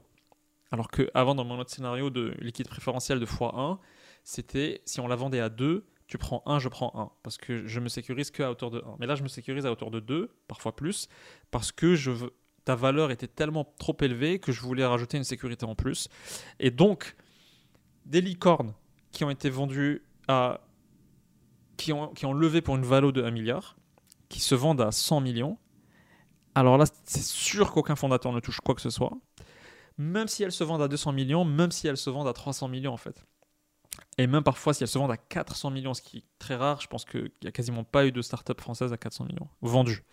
Alors qu'avant, dans mon autre scénario de liquide préférentiel de x1, c'était si on la vendait à 2, tu prends 1, je prends 1. Parce que je me sécurise qu'à hauteur de 1. Mais là, je me sécurise à hauteur de 2, parfois plus, parce que ta valeur était tellement trop élevée que je voulais rajouter une sécurité en plus. Et donc, des licornes qui ont été vendues à. qui ont, qui ont levé pour une valeur de 1 milliard, qui se vendent à 100 millions. Alors là, c'est sûr qu'aucun fondateur ne touche quoi que ce soit. Même si elles se vendent à 200 millions, même si elles se vendent à 300 millions en fait. Et même parfois, si elles se vendent à 400 millions, ce qui est très rare, je pense qu'il n'y a quasiment pas eu de start-up française à 400 millions vendues.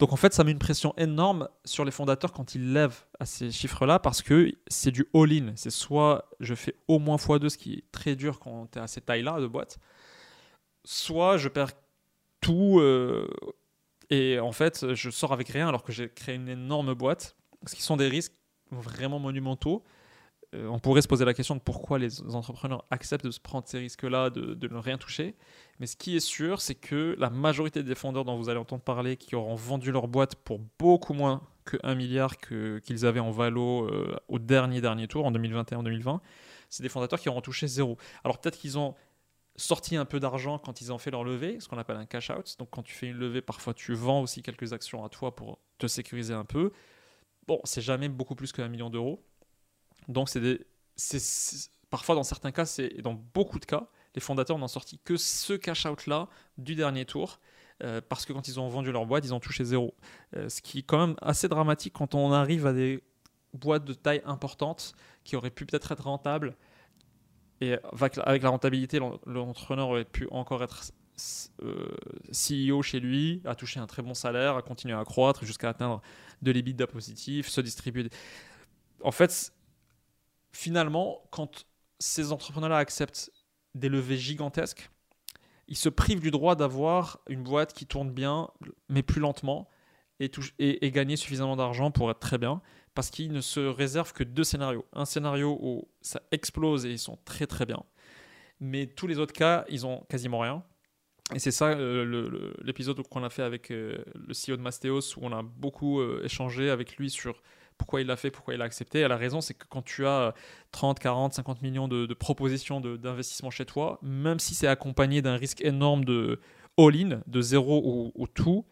Donc en fait, ça met une pression énorme sur les fondateurs quand ils lèvent à ces chiffres-là parce que c'est du all-in. C'est soit je fais au moins x2, ce qui est très dur quand tu es à ces tailles-là de boîte, soit je perds tout euh, et en fait, je sors avec rien alors que j'ai créé une énorme boîte. Ce qui sont des risques vraiment monumentaux. Euh, on pourrait se poser la question de pourquoi les entrepreneurs acceptent de se prendre ces risques-là, de, ne rien toucher. Mais ce qui est sûr, c'est que la majorité des fondeurs dont vous allez entendre parler, qui auront vendu leur boîte pour beaucoup moins que 1 milliard qu'ils avaient en valo euh, au dernier dernier tour, en 2021-2020, c'est des fondateurs qui auront touché zéro. Alors peut-être qu'ils ont sorti un peu d'argent quand ils ont fait leur levée, ce qu'on appelle un cash out. Donc quand tu fais une levée, parfois tu vends aussi quelques actions à toi pour te sécuriser un peu. Bon, c'est jamais beaucoup plus qu'un million d'euros. Donc, c'est des. parfois, dans certains cas, c'est dans beaucoup de cas, les fondateurs n'ont sorti que ce cash-out-là du dernier tour. Euh, parce que quand ils ont vendu leur boîte, ils ont touché zéro. Euh, ce qui est quand même assez dramatique quand on arrive à des boîtes de taille importante qui auraient pu peut-être être rentables. Et avec la rentabilité, l'entrepreneur aurait pu encore être CEO chez lui, à toucher un très bon salaire, à continuer à croître jusqu'à atteindre de l'EBITDA positif, se distribuer. En fait, finalement, quand ces entrepreneurs-là acceptent des levées gigantesques, ils se privent du droit d'avoir une boîte qui tourne bien, mais plus lentement, et, et, gagner suffisamment d'argent pour être très bien, parce qu'ils ne se réservent que deux scénarios. Un scénario où ça explose et ils sont très très bien, mais tous les autres cas, ils ont quasiment rien. Et c'est ça euh, l'épisode qu'on a fait avec euh, le CEO de Mastéos, où on a beaucoup euh, échangé avec lui sur pourquoi il l'a fait, pourquoi il a accepté. Et la raison, c'est que quand tu as 30, 40, 50 millions de, propositions d'investissement chez toi, même si c'est accompagné d'un risque énorme de all-in, de zéro ou, tout,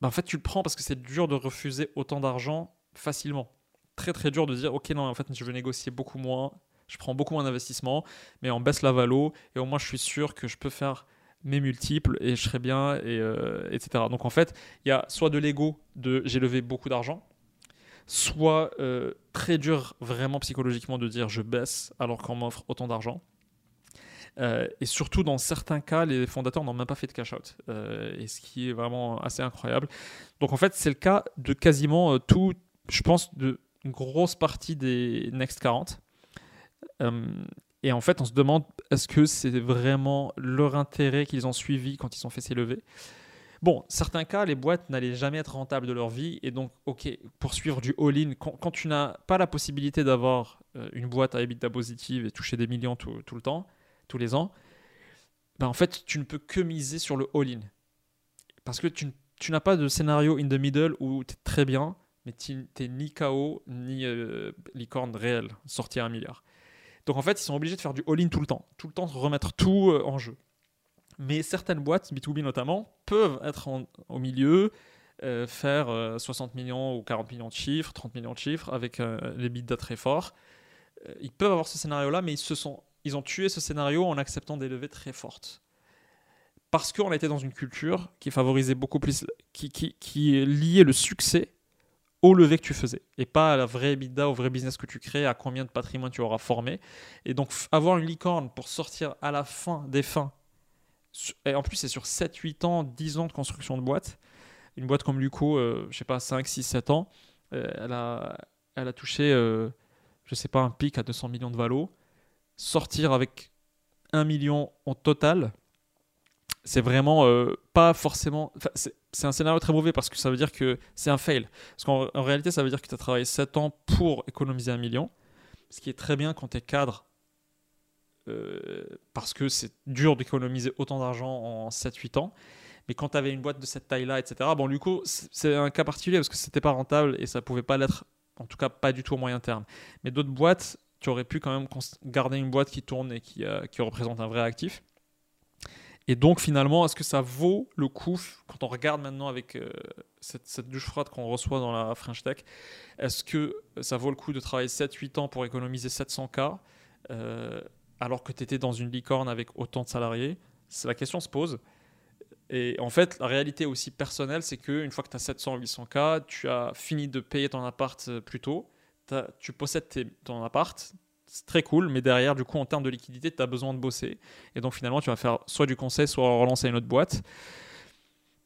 ben en fait, tu le prends parce que c'est dur de refuser autant d'argent facilement. Très, très dur de dire, OK, non, en fait, je veux négocier beaucoup moins, je prends beaucoup moins d'investissement, mais on baisse la valo, et au moins, je suis sûr que je peux faire mes multiples et je serai bien, et, euh, etc. Donc en fait, il y a soit de l'ego de j'ai levé beaucoup d'argent, soit euh, très dur vraiment psychologiquement de dire je baisse alors qu'on m'offre autant d'argent. Euh, et surtout, dans certains cas, les fondateurs n'ont même pas fait de cash-out. Et ce qui est vraiment assez incroyable. Donc, en fait, c'est le cas de quasiment tout, je pense, de une grosse partie des Next 40. Et en fait, on se demande est-ce que c'est vraiment leur intérêt qu'ils ont suivi quand ils ont fait ces Bon, certains cas, les boîtes n'allaient jamais être rentables de leur vie. Et donc, OK, pour suivre du all-in, quand, tu n'as pas la possibilité d'avoir euh, une boîte à EBITDA positive et toucher des millions tout, le temps, tous les ans, ben en fait, tu ne peux que miser sur le all-in. Parce que tu, n'as pas de scénario in the middle où tu es très bien, mais tu n'es ni KO, ni euh, licorne réelle, sortir un milliard. Donc en fait, ils sont obligés de faire du all-in tout le temps, tout le temps remettre tout euh, en jeu. Mais certaines boîtes, B2B notamment, peuvent être au milieu, euh, faire 60 millions ou 40 millions de chiffres, 30 millions de chiffres avec les bidas très forts. ils peuvent avoir ce scénario-là, mais ils, se sont, ils ont tué ce scénario en acceptant des levées très fortes parce qu'on était dans une culture qui favorisait beaucoup plus, qui, qui, qui liait le succès au levé que tu faisais et pas à la vraie EBITDA, au vrai business que tu crées, à combien de patrimoine tu auras formé. Et donc, avoir une licorne pour sortir à la fin des fins, et en plus, c'est sur 7, 8 ans, 10 ans de construction de boîte. Une boîte comme Luco, euh, je sais pas, 5, 6, 7 ans, euh, elle, a, elle a touché, euh, je sais pas, un pic à 200 millions de valo. Sortir avec 1 million en total, c'est vraiment euh, pas forcément. C'est un scénario très mauvais parce que ça veut dire que c'est un fail. Parce qu'en réalité, ça veut dire que tu as travaillé 7 ans pour économiser un million. Ce qui est très bien quand tu es cadre. Euh, parce que c'est dur d'économiser autant d'argent en 7-8 ans. Mais quand tu avais une boîte de cette taille-là, etc. Bon, du coup, c'est un cas particulier parce que c'était pas rentable et ça pouvait pas l'être, en tout cas pas du tout au moyen terme. Mais d'autres boîtes, tu aurais pu quand même garder une boîte qui tourne et qui, euh, qui représente un vrai actif. Et donc finalement, est-ce que ça vaut le coup, quand on regarde maintenant avec euh, cette, douche froide qu'on reçoit dans la French Tech, est-ce que ça vaut le coup de travailler 7-8 ans pour économiser 700K euh, alors que tu étais dans une licorne avec autant de salariés? La question se pose. Et en fait, la réalité aussi personnelle, c'est qu'une fois que tu as 700-800K, tu as fini de payer ton appart euh, plus tôt, tu possèdes ton appart, très cool, mais derrière, du coup, en termes de liquidité, tu as besoin de bosser. Et donc, finalement, tu vas faire soit du conseil, soit relancer une autre boîte.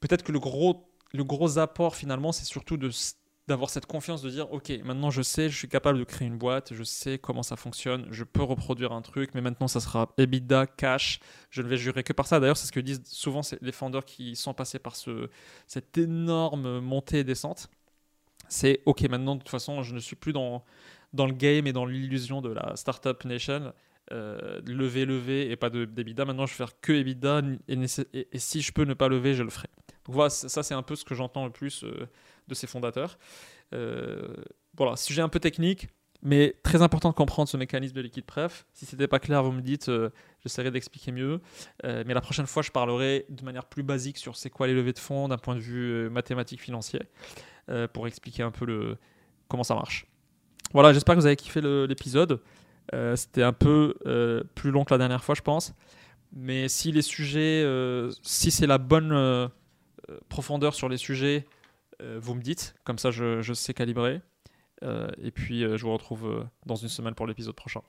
Peut-être que le gros, le gros apport, finalement, c'est surtout de d'avoir cette confiance de dire ok maintenant je sais je suis capable de créer une boîte je sais comment ça fonctionne je peux reproduire un truc mais maintenant ça sera EBITDA cash je ne vais jurer que par ça d'ailleurs c'est ce que disent souvent les founders qui sont passés par ce, cette énorme montée et descente c'est ok maintenant de toute façon je ne suis plus dans dans le game et dans l'illusion de la startup nation, euh, lever, lever et pas de d'EBITDA. Maintenant, je vais faire que EBITDA et, si je peux ne pas lever, je le ferai. Donc voilà, ça c'est un peu ce que j'entends le plus euh, de ces fondateurs. Euh, voilà, sujet un peu technique, mais très important de comprendre ce mécanisme de liquide pref. Si c'était pas clair, vous me dites, j'essaierai d'expliquer mieux. mais la prochaine fois, je parlerai de manière plus basique sur c'est quoi les levées de fonds d'un point de vue mathématique financier pour expliquer un peu comment ça marche. Voilà, j'espère que vous avez kiffé l'épisode. Euh, c'était un peu euh, plus long que la dernière fois, je pense. Mais si les sujets, euh, si c'est la bonne profondeur sur les sujets, vous me dites. Comme ça, je sais calibrer. et puis, je vous retrouve dans une semaine pour l'épisode prochain.